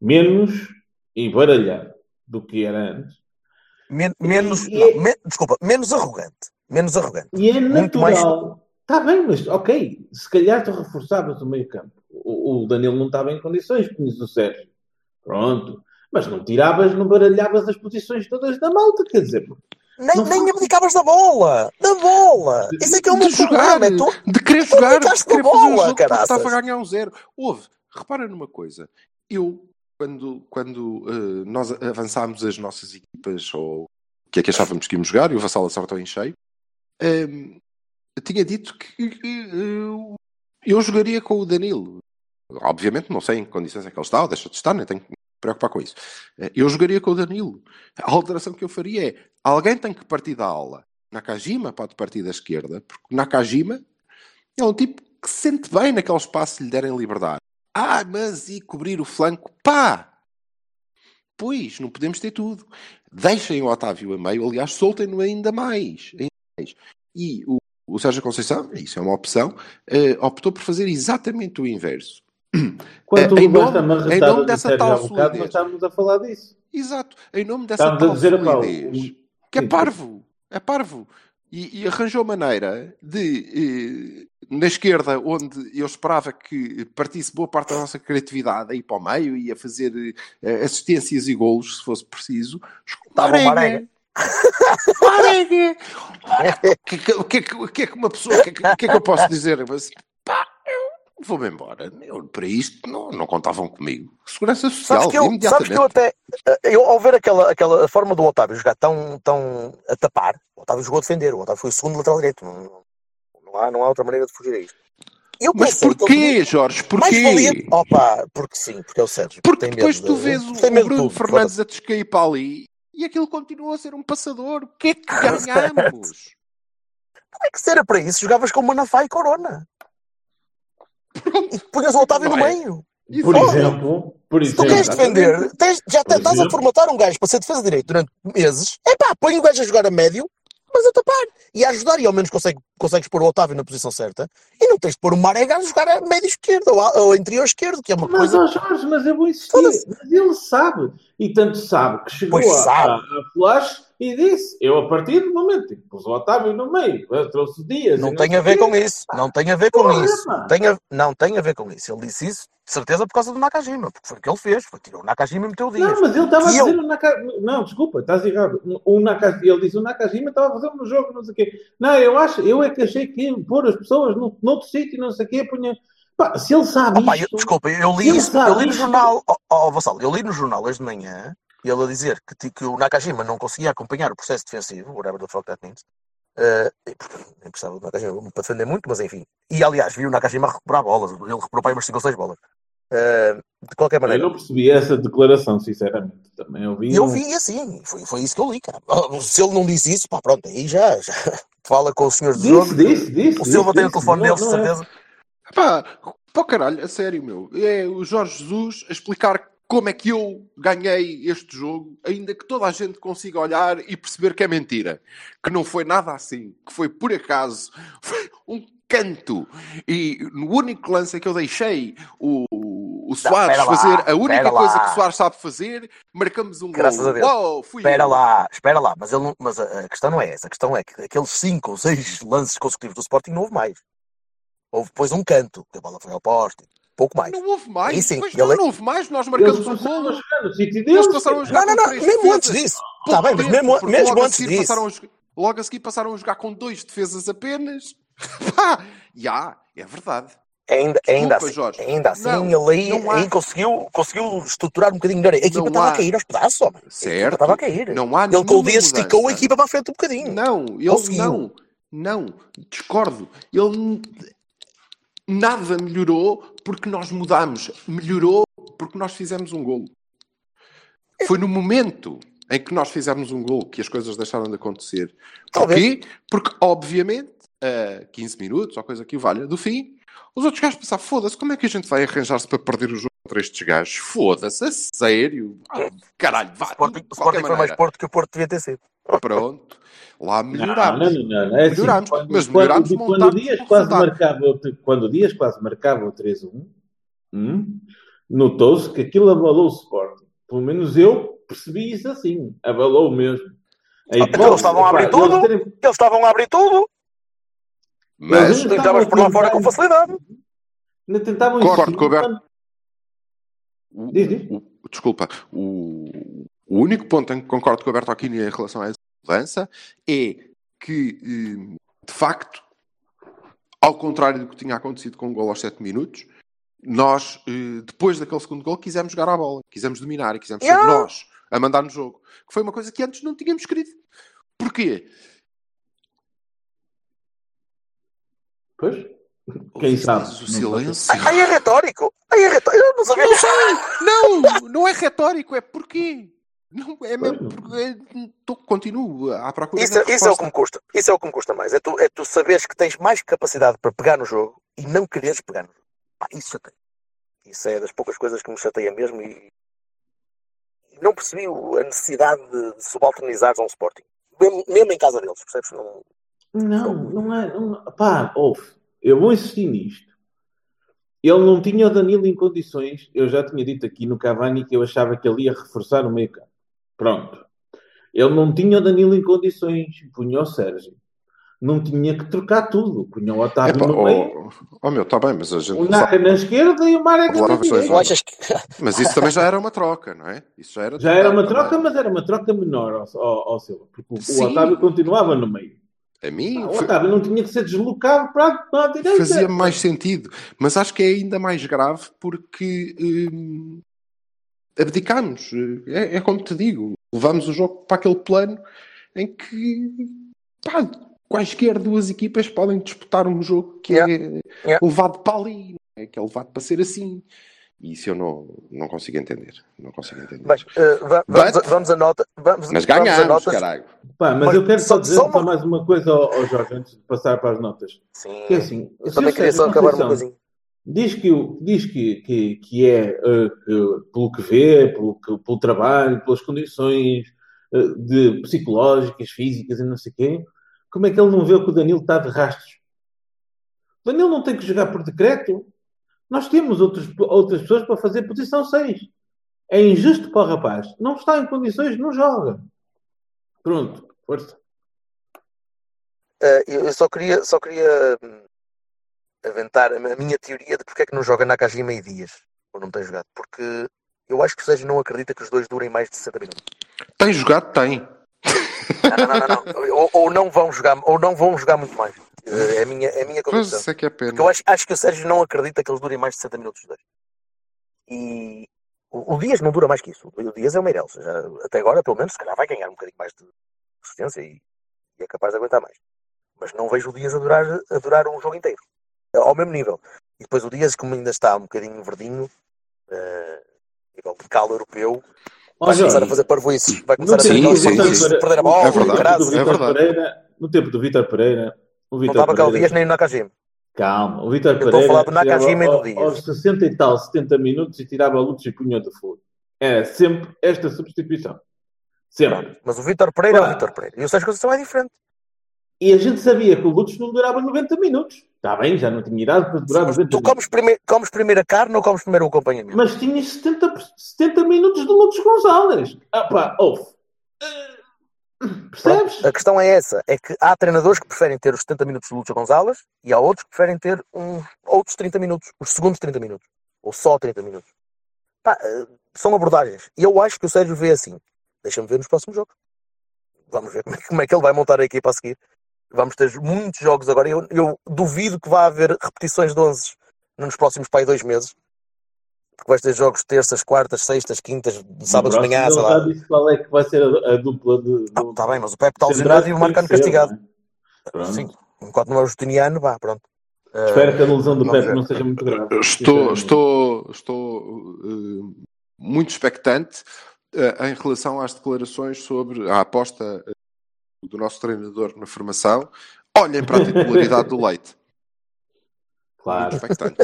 S3: menos e baralhado do que era antes.
S2: Men- menos,
S3: E-
S2: não, men- desculpa, menos arrogante. Menos arrogante.
S3: E é
S2: Muito mais-
S3: natural. Está bem, mas ok, se calhar tu reforçavas o meio campo. O, o Danilo não estava em condições, punhas o Sérgio. Pronto. Mas não tiravas, não baralhavas as posições todas da malta, quer dizer.
S2: Nem,
S3: Não
S2: nem abdicavas da bola! Da bola! Esse é que é o meu
S1: de jogar,
S2: problema. É tu,
S1: de querer
S2: tu
S1: jogar, de querer
S2: com a
S1: fazer um
S2: bola,
S1: jogo
S2: caraças.
S1: estava a ganhar um zero. Houve, repara numa coisa, eu, quando, quando eh, nós avançámos as nossas equipas, ou o que é que achávamos que íamos jogar, e o Vassal acertou em cheio, ehm, eu tinha dito que eh, eu jogaria com o Danilo. Obviamente não sei em que condições é que ele está, ou deixa de estar, nem tenho que me preocupar com isso. Eh, Eu jogaria com o Danilo. A alteração que eu faria é, alguém tem que partir da aula. Nakajima pode partir da esquerda, porque Nakajima é um tipo que se sente bem naquele espaço se lhe derem liberdade. Ah, mas e cobrir o flanco? Pá! Pois, não podemos ter tudo. Deixem o Otávio a meio, aliás, soltem-no ainda mais. ainda mais. E o, o Sérgio Conceição, isso é uma opção, eh, optou por fazer exatamente o inverso. <clears throat>
S3: Quando tu
S1: em
S3: levaste a
S1: nome- em nome dessa tal
S3: bocado, nós estávamos a falar disso.
S1: Exato, em nome dessa
S3: a
S1: tal
S3: dizer, o-
S1: que é parvo, é parvo. E, e arranjou maneira de, eh, na esquerda, onde eu esperava que partisse boa parte da nossa criatividade a ir para o meio e a fazer eh, assistências e golos, se fosse preciso,
S2: Estava o
S1: Marega. <laughs> Marega! O que, é que- o que, é que- o que é que uma pessoa, o que, é que- é que eu posso dizer? Mas, pá, vou-me embora. Eu, para isto não, não contavam comigo. Segurança Social,
S2: Sabes que, eu, sabes que eu até. Eu, ao ver aquela, aquela forma do Otávio jogar tão, tão a tapar, o Otávio jogou a defender, o Otávio foi o segundo lateral direito. Não, não, há, não há outra maneira de fugir a isto. Eu
S1: Mas
S2: que
S1: porquê, Jorge?
S2: Valia.
S1: Porquê?
S2: Opa, porque sim, porque é o Sérgio.
S1: Porque depois tu
S2: de-
S1: vês o, o Bruno Fernandes a descair para ali e aquilo continua a ser um passador. O que é que <laughs> ganhamos?
S2: Não é que se era para isso, jogavas com Manafá e Corona. E punhas o Otávio
S1: Não
S2: no
S1: é?
S2: meio.
S3: Por exemplo, por
S2: Se tu queres defender, tens- já
S3: Por
S2: estás a
S3: exemplo.
S2: formatar um gajo para ser defesa direito durante meses, é pá, põe o gajo a jogar a médio, mas a tapar e a ajudar, e ao menos consegue, consegues pôr o Otávio na posição certa, e não tens de pôr o Marega a jogar a médio esquerdo ou, a, ou interior esquerdo, que é uma
S3: Mas,
S2: coisa.
S3: ó Jorge, mas eu vou insistir. Mas ele sabe. E tanto sabe que chegou
S2: Pois
S3: a,
S2: sabe.
S3: a, a Flash e disse: Eu, a partir do momento que pus o Otávio no meio, eu trouxe o Dias.
S2: Não
S3: e
S2: tem a ver com isso, não tem a ver com
S3: Porra,
S2: isso.
S3: pá.
S2: Tem a- não tem a ver com isso. Ele disse isso, de certeza, por causa do Nakajima, porque foi o que ele fez, foi tirou o Nakajima e meteu o Dias.
S3: Não, mas ele estava a
S2: E eu-
S3: o Nakajima. Não, desculpa, estás errado. O Naka... Ele disse o Nakajima estava a fazer um jogo, não sei o quê. Não, eu acho, eu é que achei que ia pôr as pessoas no, noutro sítio, não sei o quê, punha. Pá, se ele sabe
S2: Opa, eu,
S3: isto.
S2: desculpa, eu li isso, eu li no
S3: isto.
S2: jornal, ó ó, Vassal, eu li no jornal hoje de manhã, ele a dizer que, que o Nakajima não conseguia acompanhar o processo defensivo, whatever the fuck that means, eh, e, porque nem precisava do Nakajima para defender muito, mas enfim. E aliás, vi o Nakajima recuperar bolas, ele recuperou para aí umas 5 ou 6 bolas. Eh, de qualquer
S3: Eu
S2: maneira,
S3: não percebi essa declaração, sinceramente. Também ouvi.
S2: eu
S3: um-
S2: vi assim, foi, foi isso que eu li, cara. Ah, Se ele não disse isso, pá, pronto, aí já, já <laughs> fala com os senhores do jogo.
S3: Disse, disse, disse.
S2: O Silva tem o telefone
S3: Não,
S2: deles, de
S3: não é.
S2: certeza.
S1: Pá, pá caralho, a sério, meu. É o Jorge Jesus a explicar como é que eu ganhei este jogo, ainda que toda a gente consiga olhar e perceber que é mentira. Que não foi nada assim, que foi por acaso, <laughs> foi um canto. E no único lance que eu deixei o, o Soares
S2: lá,
S1: fazer a única coisa
S2: lá.
S1: que o Soares sabe fazer, marcamos um
S2: Graças
S1: gol.
S2: a Deus. Espera
S1: eu.
S2: lá, espera lá, mas, ele não- mas a, questão não é essa. A questão é que aqueles 5 ou 6 lances consecutivos do Sporting não houve mais. Houve depois um canto, que a bola foi ao poste, pouco mais.
S1: Não houve mais.
S2: Sim,
S1: Pois
S2: ele-
S1: não, não houve mais. Nós marcamos um gol.
S3: deles.
S1: passaram a jogar
S2: Não, não, não,
S1: três
S2: mesmo
S1: defesas.
S2: antes disso. Está bem, mas mesmo, mesmo
S1: logo a
S2: antes
S1: seguir
S2: disso.
S1: passaram a jogar- logo a seguir passaram a jogar com dois defesas apenas. <laughs> Pá, já, é verdade.
S2: Ainda, ainda
S1: Desculpa,
S2: assim,
S1: Jorge.
S2: ainda assim
S1: Não,
S2: ele aí,
S1: não há-
S2: aí conseguiu, conseguiu estruturar um bocadinho melhor. A equipa
S1: Não
S2: estava
S1: há-
S2: a cair aos pedaços, homem.
S1: Certo.
S2: estava a cair.
S1: Não há
S2: Ele com o dia esticou a equipa para a frente um bocadinho.
S1: Não, ele
S2: Conseguiu.
S1: não, não, discordo. Ele nada melhorou porque nós mudámos. Melhorou porque nós fizemos um golo. Foi no momento em que nós fizemos um golo que as coisas deixaram de acontecer. Porquê? Porque, obviamente, a 15 minutos, ou coisa que o valha, do fim, os outros gajos pensaram, foda-se, como é que a gente vai arranjar-se para perder o jogo contra estes gajos? Foda-se, a sério? Ah, caralho, vá.
S2: O Sporting, o Sporting foi mais. Porto que o Porto devia ter sido.
S1: Pronto. Lá melhorámos.
S3: não, não, não. É assim,
S1: Melhorámos,
S3: quando,
S1: mas
S3: quando-
S1: melhorámos
S3: quando,
S1: montado
S3: o Dias quase marcava, quando o Dias quase marcava o 3-1, hum, notou-se que aquilo abalou o Sporting. Pelo menos eu percebi isso assim. Abalou mesmo. A
S2: Então eles estavam a abrir
S3: epá, eles
S2: tudo.
S3: terem-
S2: Eles estavam a abrir tudo.
S1: Mas
S2: entravas por lá fora com facilidade.
S3: Ainda tentavam
S1: Concordo
S3: insistir.
S1: com o Alberto. o-
S3: Diz, diz.
S1: o- desculpa, o, o único ponto em que concordo com o Alberto Aquino em relação a essa mudança é que, eh, de facto, ao contrário do que tinha acontecido com o gol aos 7 minutos, nós, eh, depois daquele segundo gol, quisemos jogar à bola, quisemos dominar e quisemos ser nós a mandar no jogo. Que foi uma coisa que antes não tínhamos querido. Porquê?
S3: Pois? Quem sabe?
S1: O
S3: Não
S1: silêncio.
S2: Ai, é retórico. Ai, é retórico. Eu não sabia.
S1: Não, não é retórico, é porquê. Não, é mesmo porque é, tô- continuo à procura
S2: Isso, isso é o que me custa. Isso é o que me custa mais. É tu, é tu saberes que tens mais capacidade para pegar no jogo e não quereres pegar no jogo. Pá, isso chateia. Isso é das poucas coisas que me chateia mesmo e não percebi a necessidade de, a um Sporting. Mesmo, mesmo em casa deles, percebes? Não,
S3: Não, não é. Não, pá, ouve, eu vou insistir nisto. Ele não tinha o Danilo em condições. Eu já tinha dito aqui no Cavani que eu achava que ele ia reforçar o meio campo. Pronto. Ele não tinha o Danilo em condições. Punha o Sérgio. Não tinha que trocar tudo. Punha o Otávio
S1: Epá,
S3: no meio,
S1: oh, oh, meu, está bem, mas a gente
S3: o Naka na esquerda e o Marek na direita.
S1: Mas isso também já era uma troca, não é? Isso já era
S3: Já era uma
S1: também.
S3: troca, mas era uma troca menor ao, ao, ao Silva. Porque o, o
S1: Sim.
S3: Otávio continuava no meio.
S1: A mim
S3: Ah, o
S1: foi-
S3: Otávio não tinha que ser deslocado para, para a direita.
S1: fazia mais sentido. Mas acho que é ainda mais grave porque hum, abdicamos. É, é como te digo, levamos o jogo para aquele plano em que pá, quaisquer duas equipas podem disputar um jogo que é
S2: Yeah.
S1: levado para ali, é? que é levado para ser assim. E isso eu não, não consigo entender. Não consigo entender.
S2: Bem, va- vamos,
S1: But-
S2: a, vamos a nota. Vamos,
S1: mas
S2: vamos a
S1: ganhámos,
S2: notas.
S1: caralho.
S3: Pá, mas,
S2: Mas
S3: eu quero só
S2: só-
S3: dizer
S2: só uma-
S3: mais uma coisa ao, ao Jorge antes de passar para as notas.
S2: Sim.
S3: Que é assim,
S2: Eu também queria só acabar uma coisinha.
S3: Diz que, diz que, que, que é eh, que, pelo que vê, pelo, que- pelo trabalho, pelas condições eh, de psicológicas, físicas e não sei quê. Como é que ele não vê que o Danilo está de rastros? O Danilo não tem que jogar por decreto. Nós temos outros, outras pessoas para fazer posição 6. É injusto para o rapaz. Não está em condições, não joga. Pronto, força.
S2: Eu eu só queria, só queria hum, aventar a minha teoria de porque é que não joga Nakajima e Dias, ou não tem jogado. Porque eu acho que o Sérgio não acredita que os dois durem mais de 60 minutos.
S1: Tem jogado? Tem.
S2: Não, não, não, não. Ou, ou não vão jogar, ou não vão jogar muito mais. É a minha, é a minha convicção.
S1: é que é
S2: Porque
S1: pena.
S2: eu acho, acho que o Sérgio não acredita que eles durem mais de 60 minutos os dois. E o, o Dias não dura mais que isso. O Dias é o Meireles. Já, até agora, pelo menos, se calhar vai ganhar um bocadinho mais de resistência e, e é capaz de aguentar mais. Mas não vejo o Dias a durar, a durar um jogo inteiro. Ao mesmo nível. E depois o Dias, como ainda está um bocadinho verdinho, eh, nível de calo europeu, vai começar a fazer parvoices. Vai
S3: no
S2: começar a
S1: do
S2: parvoices
S1: Vítor
S2: de perder a bola,
S1: É verdade,
S2: caralho.
S3: no
S1: é
S3: tempo do Vítor
S1: verdade.
S3: Pereira, no tempo do Vítor Pereira, o
S2: Não estava cá o
S3: Pereira-
S2: Dias nem o Nakajima.
S3: Calma, o Vítor
S2: Eu estou a
S3: Pereira
S2: falar do Nakajima e do Dias.
S3: ao- aos 60 e tal, 70 minutos e tirava a Lutz e punha de fogo. Era sempre esta substituição. Sempre.
S2: Mas o Vítor Pereira é o
S3: Claro.
S2: Vítor Pereira. E o Sérgio Conceição é diferente.
S3: E a gente sabia que o Lutz não durava 90 minutos. Está bem, já não tinha idade para durar 90
S2: tu comes primeiro, comes primeiro a carne ou comes primeiro o acompanhamento?
S3: Mas tinhas 70, 70 minutos de Lutz Gonzalez. Ah pá, ouve. Percebes?
S2: Pronto, a questão é essa: é que há treinadores que preferem ter os 70 minutos de Lúcio Gonzalez e há outros que preferem ter um, outros 30 minutos, os segundos 30 minutos, ou só 30 minutos. Pá, eh, são abordagens. E eu acho que o Sérgio vê assim. Deixa-me ver nos próximos jogos. Vamos ver como é, como é que ele vai montar a equipa a seguir. Vamos ter muitos jogos agora. Eu, eu duvido que vá haver repetições de 11 nos próximos pai dois meses. Porque vais ter jogos terças, quartas, sextas, quintas, sábados de manhã, sei lá.
S3: já disse qual é que vai ser a, a dupla de.
S2: Ah, tá bem, mas o Pepe está lesionado e o Marcano castigado.
S3: é? Pronto.
S2: Sim, enquanto não é o Justiniano, vá, pronto.
S3: Espero que a lesão do
S2: vamos
S3: Pepe
S2: ver.
S3: não seja muito grave.
S1: Estou, estou, estou eh, muito expectante eh, em relação às declarações sobre a aposta do nosso treinador na formação. Olhem para a titularidade do Leite.
S3: Claro.
S1: Porque,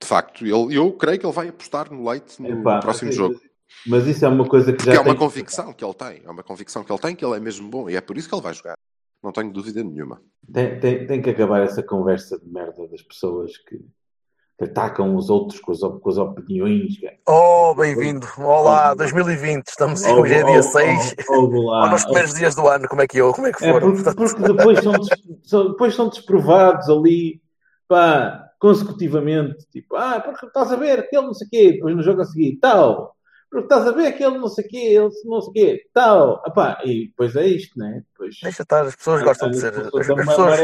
S1: De facto, ele, eu creio que ele vai apostar no Leite no
S3: Epá,
S1: próximo
S3: mas-
S1: jogo.
S3: Mas isso é uma coisa que já
S1: Que é uma
S3: tem-
S1: convicção que ele tem. É uma convicção que ele tem que ele é mesmo bom. E é por isso que ele vai jogar. Não tenho dúvida nenhuma.
S3: Tem, tem, tem que acabar essa conversa de merda das pessoas que, que atacam os outros com as, com as opiniões.
S2: Oh, bem-vindo. Olá, 2020. Estamos
S3: Oh,
S2: hoje é dia
S3: oh,
S2: 6.
S3: oh, oh,
S2: nos primeiros dias do ano, como é que eu, como é que
S3: É,
S2: foram?
S3: porque, porque depois, são, são- depois são desprovados ali, pá, consecutivamente. Tipo, ah, porque estás a ver aquele não sei o quê, depois no jogo a seguir, tal. Porque estás a ver aquele não sei o quê, ele não sei o quê, tal. Epá, e depois é isto, né? Depois,
S2: Deixa estar, as pessoas gostam de ser.
S3: As, pessoas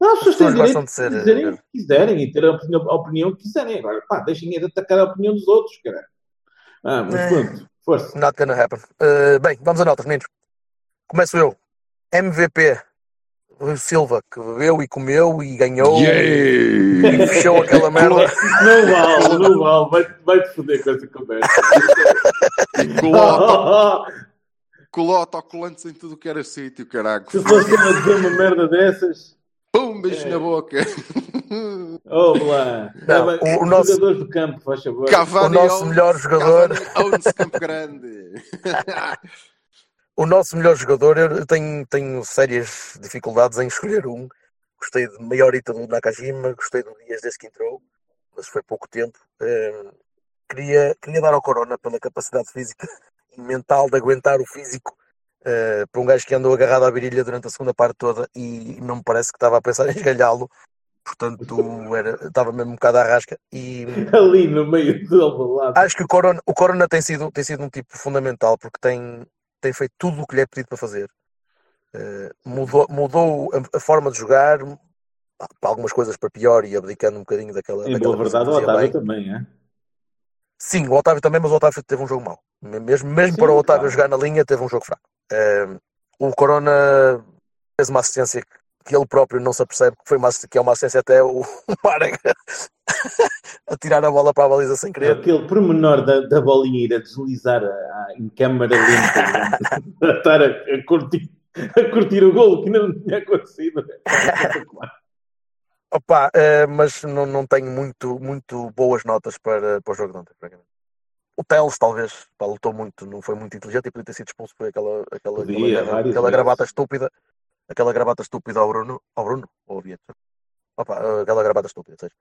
S3: Não, as pessoas têm direito
S2: de ser,
S3: dizerem
S2: eh,
S3: o que quiserem e ter a opinião, a opinião que quiserem. Agora, pá, deixem de atacar a opinião dos outros, cara. Ah, mas
S2: É.
S3: pronto, força.
S2: Not gonna happen. Uh, bem, vamos a notas, meninos. Começo eu. MVP. O Silva, que bebeu e comeu e ganhou e <laughs> fechou aquela merda.
S3: Não vale, não vale. Vai- Vai-te foder com essa conversa.
S1: O autocolantes em tudo o que era sítio, caralho.
S3: Se fosse a dizer uma merda dessas,
S1: Pum, beijo
S3: É.
S1: na boca. <laughs>
S3: oh lá.
S2: Não,
S3: bem,
S2: o
S3: os
S2: nosso-
S3: jogadores do campo, faz favor.
S1: Cavani
S2: O nosso
S1: owns-
S2: melhor jogador.
S1: Owns Campo Grande. <laughs>
S2: O nosso melhor jogador, eu tenho, tenho sérias dificuldades em escolher um. Gostei de maiorita do Nakajima, gostei do Dias desde que entrou, mas foi pouco tempo. Eh, queria, queria dar ao Corona pela capacidade física e mental de aguentar o físico eh, para um gajo que andou agarrado à virilha durante a segunda parte toda e não me parece que estava a pensar <laughs> em esgalhá-lo. Portanto, era, estava mesmo um bocado à rasca. E <laughs>
S3: Ali no meio do lado.
S2: acho que o Corona, o Corona tem, sido, tem sido um tipo fundamental porque tem, tem feito tudo o que lhe é pedido para fazer. Eh, mudou mudou a, a forma de jogar para algumas coisas para pior e abdicando um bocadinho daquela.
S3: Em
S2: daquela
S3: boa verdade, o Otávio
S2: bem.
S3: também, é?
S2: Sim, o Otávio também, mas o Otávio teve um jogo mau. Mesmo, mesmo
S3: Sim,
S2: para o Otávio
S3: claro.
S2: jogar na linha, teve um jogo fraco. O Corona fez uma assistência que ele próprio não se apercebe que, foi uma, que é uma assistência até o <laughs> Marega a tirar a bola para a baliza sem querer.
S3: Aquele pormenor da, da bolinha ir a deslizar a- a- em câmara lenta, <laughs> a estar a, a curtir, a curtir o golo que não tinha acontecido.
S2: Opa, eh, mas não, não tenho muito, muito boas notas para, para o jogo de ontem, francamente. O Teles, talvez, pá, lutou muito, não foi muito inteligente e podia ter sido expulso por aquela, aquela,
S3: Podia,
S2: aquela, aquela gravata estúpida, aquela gravata estúpida ao Bruno, ao Bruno, ou ao. Opa, aquela gravata estúpida, seja.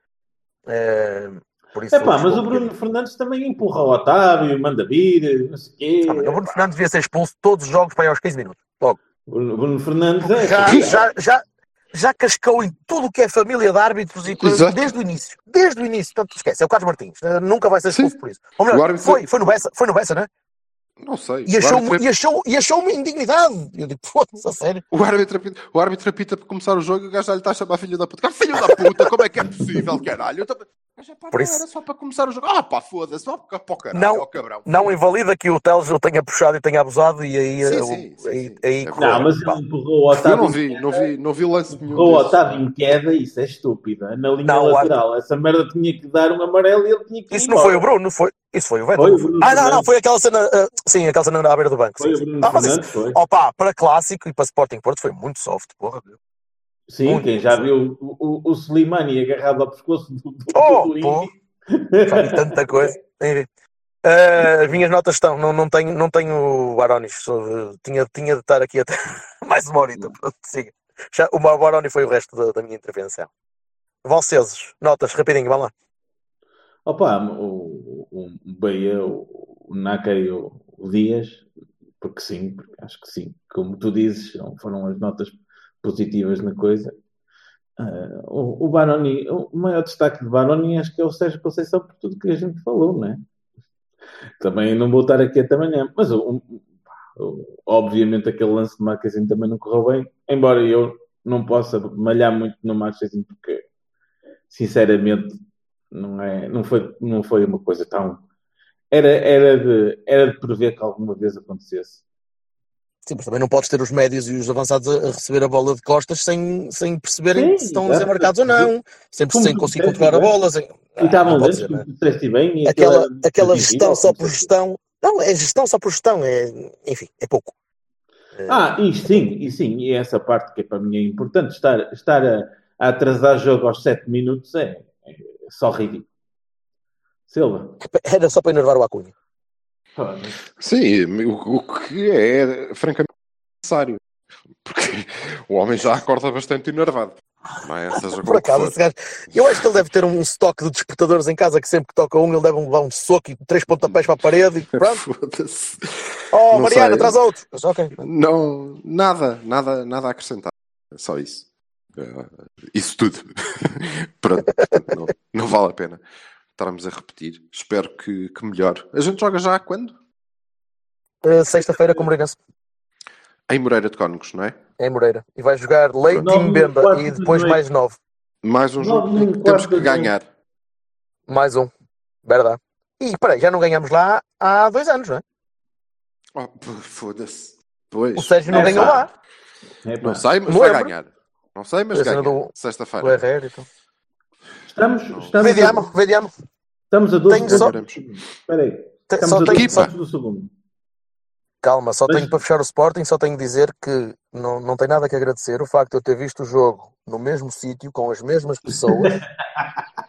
S2: Eh, por isso,
S3: É pá, mas o Bruno Fernandes também empurra o Otávio, manda vir, não sei o quê.
S2: Ah, o Bruno Fernandes devia ser expulso todos os jogos para aí aos 15 minutos. Logo.
S3: O Bruno, Bruno Fernandes é.
S2: Já, já, já, já cascou em tudo o que é família de árbitros e coisas desde o início. Desde o início. Portanto, esquece. É o Carlos Martins. Eh, Nunca vai ser expulso por isso. Ou melhor,
S1: O árbitro-
S2: foi, foi no Bessa, foi no Bessa, não é?
S1: Não sei.
S2: E achou,
S1: árbitro-
S2: e achou, e achou uma indignidade. Eu digo, foda-se, a sério.
S1: O árbitro, apita, o árbitro apita para começar o jogo e o gajo já lhe está a chamar filho da puta. Filho da puta, como é que é possível, caralho? Eu também... Mas, pá,
S2: Por
S1: não,
S2: isso-
S1: era só para começar o jogo. Ah, pá, foda-se, vá para o caralho,
S2: Não,
S1: cabrão.
S2: Não invalida que o Teles o tenha puxado e tenha abusado e aí,
S1: Sim,
S2: eh,
S1: sim, sim,
S2: aí, aí
S1: É.
S3: Não, mas
S2: Pá.
S3: ele empurrou o
S1: Eu
S3: Otávio.
S1: não vi, não vi, não vi lance nenhum
S3: Empurrou o. Otávio em queda, isso é estúpida. Na linha
S2: Não,
S3: lateral, essa merda tinha que dar um amarelo e ele tinha que ir
S2: Isso não
S3: embora.
S2: foi o Bruno, foi, isso foi o Vettel.
S3: Foi o
S2: não foi?
S3: Bruno
S2: Ah, não, não, foi aquela cena, eh, sim, aquela cena à beira do banco.
S3: Foi
S2: sim,
S3: o
S2: sim.
S3: Bruno
S2: Ah, mas isso,
S3: foi.
S2: opa, para clássico e para Sporting Porto foi muito soft, porra.
S3: Sim,
S2: Muito
S3: quem já viu o, o, o Slimani agarrado ao pescoço do, do,
S2: Oh,
S3: do
S2: pô. Tanta coisa. Enfim. Eh, as minhas notas estão, não, não tenho, não tenho eh, tinha, tinha de estar aqui até <laughs> mais uma horita. pronto, siga. Já, o meu Baroni foi o resto da, da minha intervenção. Valceses, notas, rapidinho, vamos lá.
S3: Opa, o, o, Bahia, o, o Naka e o, o Dias, porque sim, porque acho que sim. Como tu dizes, foram as notas positivas na coisa. Ah, o, o Baroni, o maior destaque de Baroni acho que é o Sérgio Conceição por tudo que a gente falou, não é? Também não vou estar aqui até amanhã, mas o- obviamente aquele lance de Marquezinho também não correu bem, embora eu não possa malhar muito no Marquezinho porque sinceramente Não, é, não, foi, não foi uma coisa tão. Era, era, de, era de prever que alguma vez acontecesse.
S2: Sim, mas também não podes ter os médios e os avançados a, receber a bola de costas sem, sem perceberem
S3: Sim,
S2: se estão
S3: exato.
S2: marcados ou não, sem,
S3: Como
S2: sem conseguir controlar a
S3: né?
S2: bola. Sem...
S3: E estavam
S2: não pode
S3: lentos,
S2: ser,
S3: como
S2: não é?
S3: tu disseste bem.
S2: aquela, aquela gestão só por gestão. Não, é gestão só por gestão. É, enfim, é pouco.
S3: Ah, e sim, e sim, e essa parte que para mim é importante, estar, estar a, a atrasar jogo aos 7 minutos é, é só ridículo. Silva.
S2: Era só para enervar o Acunha.
S1: Sim, o, o que é francamente necessário. Porque o homem já acorda bastante enervado. Não é? Seja
S2: Por acaso, gajo, eu acho que ele deve ter um estoque de despertadores em casa que sempre que toca um, ele deve levar um soco e três pontapés para a parede e <laughs> pronto. Oh,
S1: Não
S2: Mariana,
S1: sei.
S2: traz outro. Mas, ok.
S1: Não, nada, nada, nada a acrescentar. É Só isso. Eh, isso tudo. <laughs> Pronto, não, não vale a pena estarmos a repetir. Espero que, que melhore. A gente joga já quando?
S2: Uh, Sexta-feira com o Moreirense.
S1: Em Moreira de Cónegos, não é?
S2: Em Moreira. E vai jogar Leite e Mbemba. E
S3: de
S2: depois
S3: noite.
S2: mais nove.
S1: Mais um jogo que temos que
S3: de
S1: ganhar.
S2: Mais um. Verdade. E peraí, já não ganhamos lá há dois anos, não é?
S1: Oh, Foda-se. Pois.
S2: O Sérgio não
S3: É,
S2: ganhou lá.
S3: É.
S1: Não sei, mas
S2: Não
S1: vai ganhar. Não sei, mas
S2: Foi a cena
S1: ganha.
S2: do- O
S1: Sexta-feira.
S2: Herrera e tal.
S3: Estamos, estamos,
S2: Vediamo,
S3: a,
S2: vediamo.
S3: estamos a 12
S2: Tenho só-
S3: segundos. Espera aí.
S2: Te- Só
S3: a 12
S2: tenho,
S1: Equipa.
S2: só,
S3: segundos do segundo.
S2: calma, só
S3: Mas-
S2: tenho para fechar o Sporting, só tenho de dizer que não, não tem nada que agradecer o facto de eu ter visto o jogo no mesmo sítio, com as mesmas pessoas, <laughs>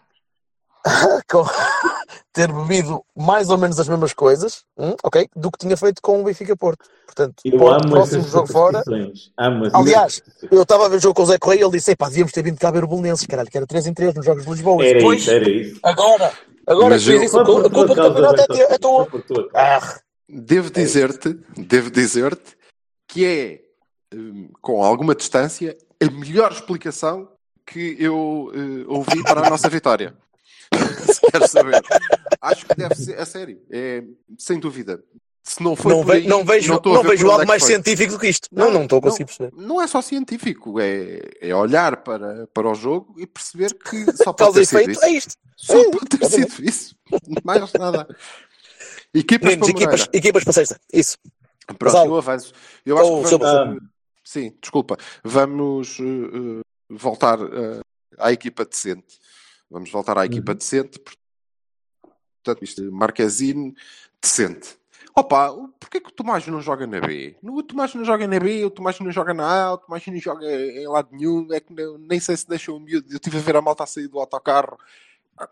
S2: <laughs> ter bebido mais ou menos as mesmas coisas, hum, ok? Do que tinha feito com o Benfica Porto. Portanto,
S3: Eu
S2: para o
S3: amo
S2: próximo jogo fora, Aliás, eu estava a ver o jogo com o Zé Correia e ele disse: pá, devíamos ter vindo cá ver o Bolonenses, caralho, que era 3 em 3 nos Jogos de Lisboa.
S3: Era
S2: Depois,
S3: isso, era isso.
S2: agora, agora
S1: Mas eu-
S2: isso, a culpa do campeonato é, é tua. Ah,
S1: Devo dizer-te, devo dizer-te que é, hum, com alguma distância, a melhor explicação que eu eh, ouvi para a nossa vitória. <laughs> Se queres saber. Acho que deve ser, a sério, é, sem dúvida. Se não foi
S2: não, ve-
S1: aí,
S2: não vejo, não
S1: ver
S2: vejo algo
S1: é
S2: mais
S1: foi.
S2: científico do que isto. Não, não estou a conseguir perceber.
S1: Não é só científico, é, é olhar para, para o jogo e perceber que só <laughs> pode ter sido isso.
S2: é isto.
S1: Só
S2: É,
S1: pode ter
S2: exatamente.
S1: sido isso. Mais nada. Equipas
S2: Meninos,
S1: para
S2: equipas, equipas para sexta. Isso.
S1: Pronto, eu avanço. Eu acho que vamos. eh, sim, desculpa. Vamos eh, voltar eh, à equipa decente. Vamos voltar à equipa decente. Portanto, isto, Marquezine, decente. Opa, porquê que o Tomás não joga na B? O Tomás não joga na B, o Tomás não joga na A, o Tomás não joga em lado nenhum. É que não- nem sei se deixam o miúdo. Eu estive a ver a malta a sair do autocarro.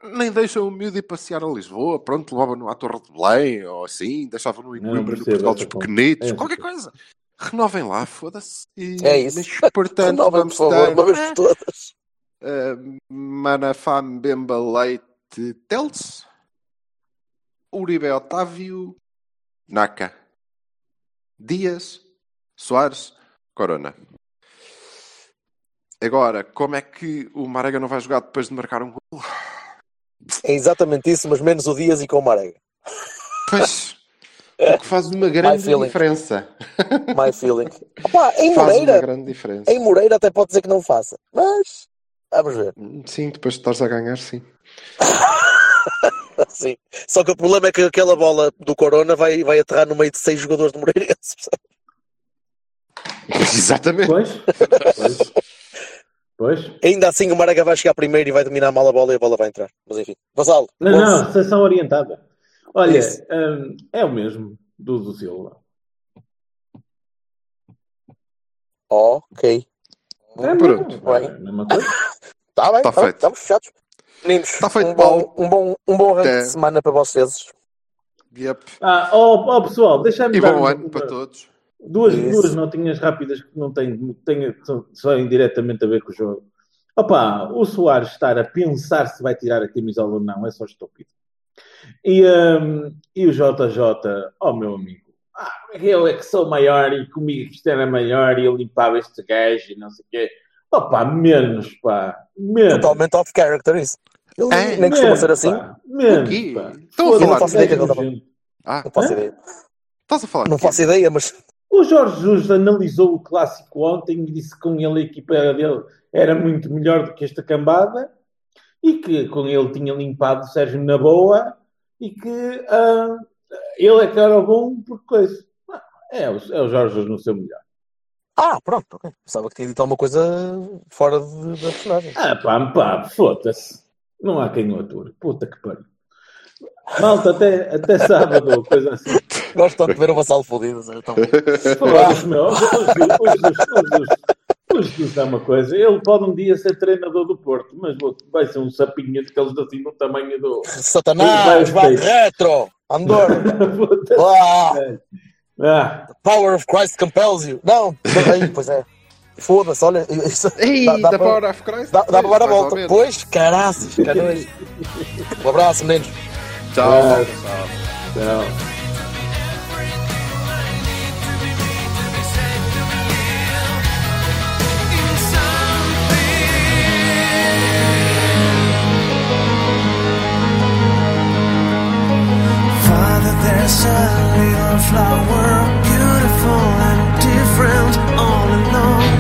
S1: Nem deixam o miúdo ir passear a Lisboa. Pronto, levava-no à Torre de Belém ou assim. Deixavam no
S3: não
S1: Coimbra, no Portugal dos
S3: essa conta.
S1: Pequenitos.
S3: É,
S1: Qualquer
S3: sim.
S1: coisa. Renovem lá, foda-se. E-
S2: É isso.
S1: Mas, portanto, <laughs>
S2: Renova, por
S1: vamos
S2: favor,
S1: ter
S2: uma vez por todas.
S1: Uh, Manafam Bemba Leite Teles, Uribe Otávio, Naka, Dias, Soares, Corona. Agora, como é que o Marega não vai jogar depois de marcar um gol?
S2: É exatamente isso, mas menos o Dias e com o Marega.
S1: Pois, o que faz uma <laughs> grande diferença.
S2: My feeling. <laughs> Opa, em
S1: Faz uma
S2: Moreira,
S1: grande diferença.
S2: em Moreira até pode dizer que não faça. Mas, vamos ver.
S1: Sim, depois de estares a ganhar, sim. <laughs>
S2: Sim. Só que o problema é que aquela bola do Corona vai, vai aterrar no meio de seis jogadores de Moreirense. <laughs>
S1: Exatamente.
S3: Pois, pois. Pois.
S2: Ainda assim o Marega vai chegar primeiro e vai dominar mal a bola e a bola vai entrar. Mas enfim. Vassalo.
S3: Não, não, recepção orientada. Olha, hum, é o mesmo do do Silva.
S2: Ok.
S3: É
S1: Pronto.
S3: mesmo, é a mesma coisa.
S2: Está <laughs> bem,
S1: Tá
S2: tá bem,
S1: feito.
S2: estamos fechados. Meninos,
S1: Tá feito,
S2: um, bom, um, bom, um bom arranque
S1: Até.
S2: de semana para vocês.
S1: Yep.
S3: Ah, ó ó, pessoal, deixa-me
S1: E
S3: dar
S1: bom ano para todos.
S3: duas,
S2: Isso.
S3: duas notinhas rápidas que não têm, têm só- indiretamente a ver com o jogo. Opa, o Soares estar a pensar se vai tirar a camisola ou não é só estúpido. E, hum, e o JJ, oh meu amigo, eu é que sou maior e comigo isto era maior e eu limpava este gajo e não sei o quê. Opa, menos, pá, menos.
S2: Totalmente off character isso. Ele
S1: É,
S2: nem costuma ser assim.
S3: pá, menos,
S1: O quê?
S3: pá.
S1: Estão a falar
S2: faço ideia que ele.
S1: Ah,
S2: Não faço ideia.
S1: estás a falar
S2: Não faço ideia, mas
S3: O Jorge Jesus analisou o clássico ontem e disse que com ele a equipa dele era muito melhor do que esta cambada. e que com ele tinha limpado o Sérgio na boa e que ah, ele é que era o bom porque coisa. Ah, É, o, é o Jorge Jesus no seu melhor.
S2: Ah, pronto, ok. Pensava que tinha dito alguma coisa fora de- da personagem.
S3: Ah, pá, pá, foda-se. Não há quem o ature. Puta que pariu. Malta, até, até sábado, coisa assim.
S2: Gosto tanto de ver o Vassalo fodido. é tão bom.
S3: Foda-se, meu. Jesus é uma coisa. Ele pode um dia ser treinador do Porto, mas vai ser um sapinho daqueles assim do tamanho do.
S2: Satanás,
S3: Vai,
S2: retro, Andor.
S3: Foda-se.
S2: Ah, the power of Christ compels you. Não, não, aí, pois é. Foda-se, olha. Isso, <laughs>
S1: Ei,
S2: dá, dá
S1: da
S2: para,
S1: Power of Christ.
S2: dá, dá para dar a volta. Pois, caraças, canões. <laughs> Um abraço, meninos.
S1: Tchau.
S3: Ah.
S1: tchau.
S5: there's a little flower, beautiful and different all alone.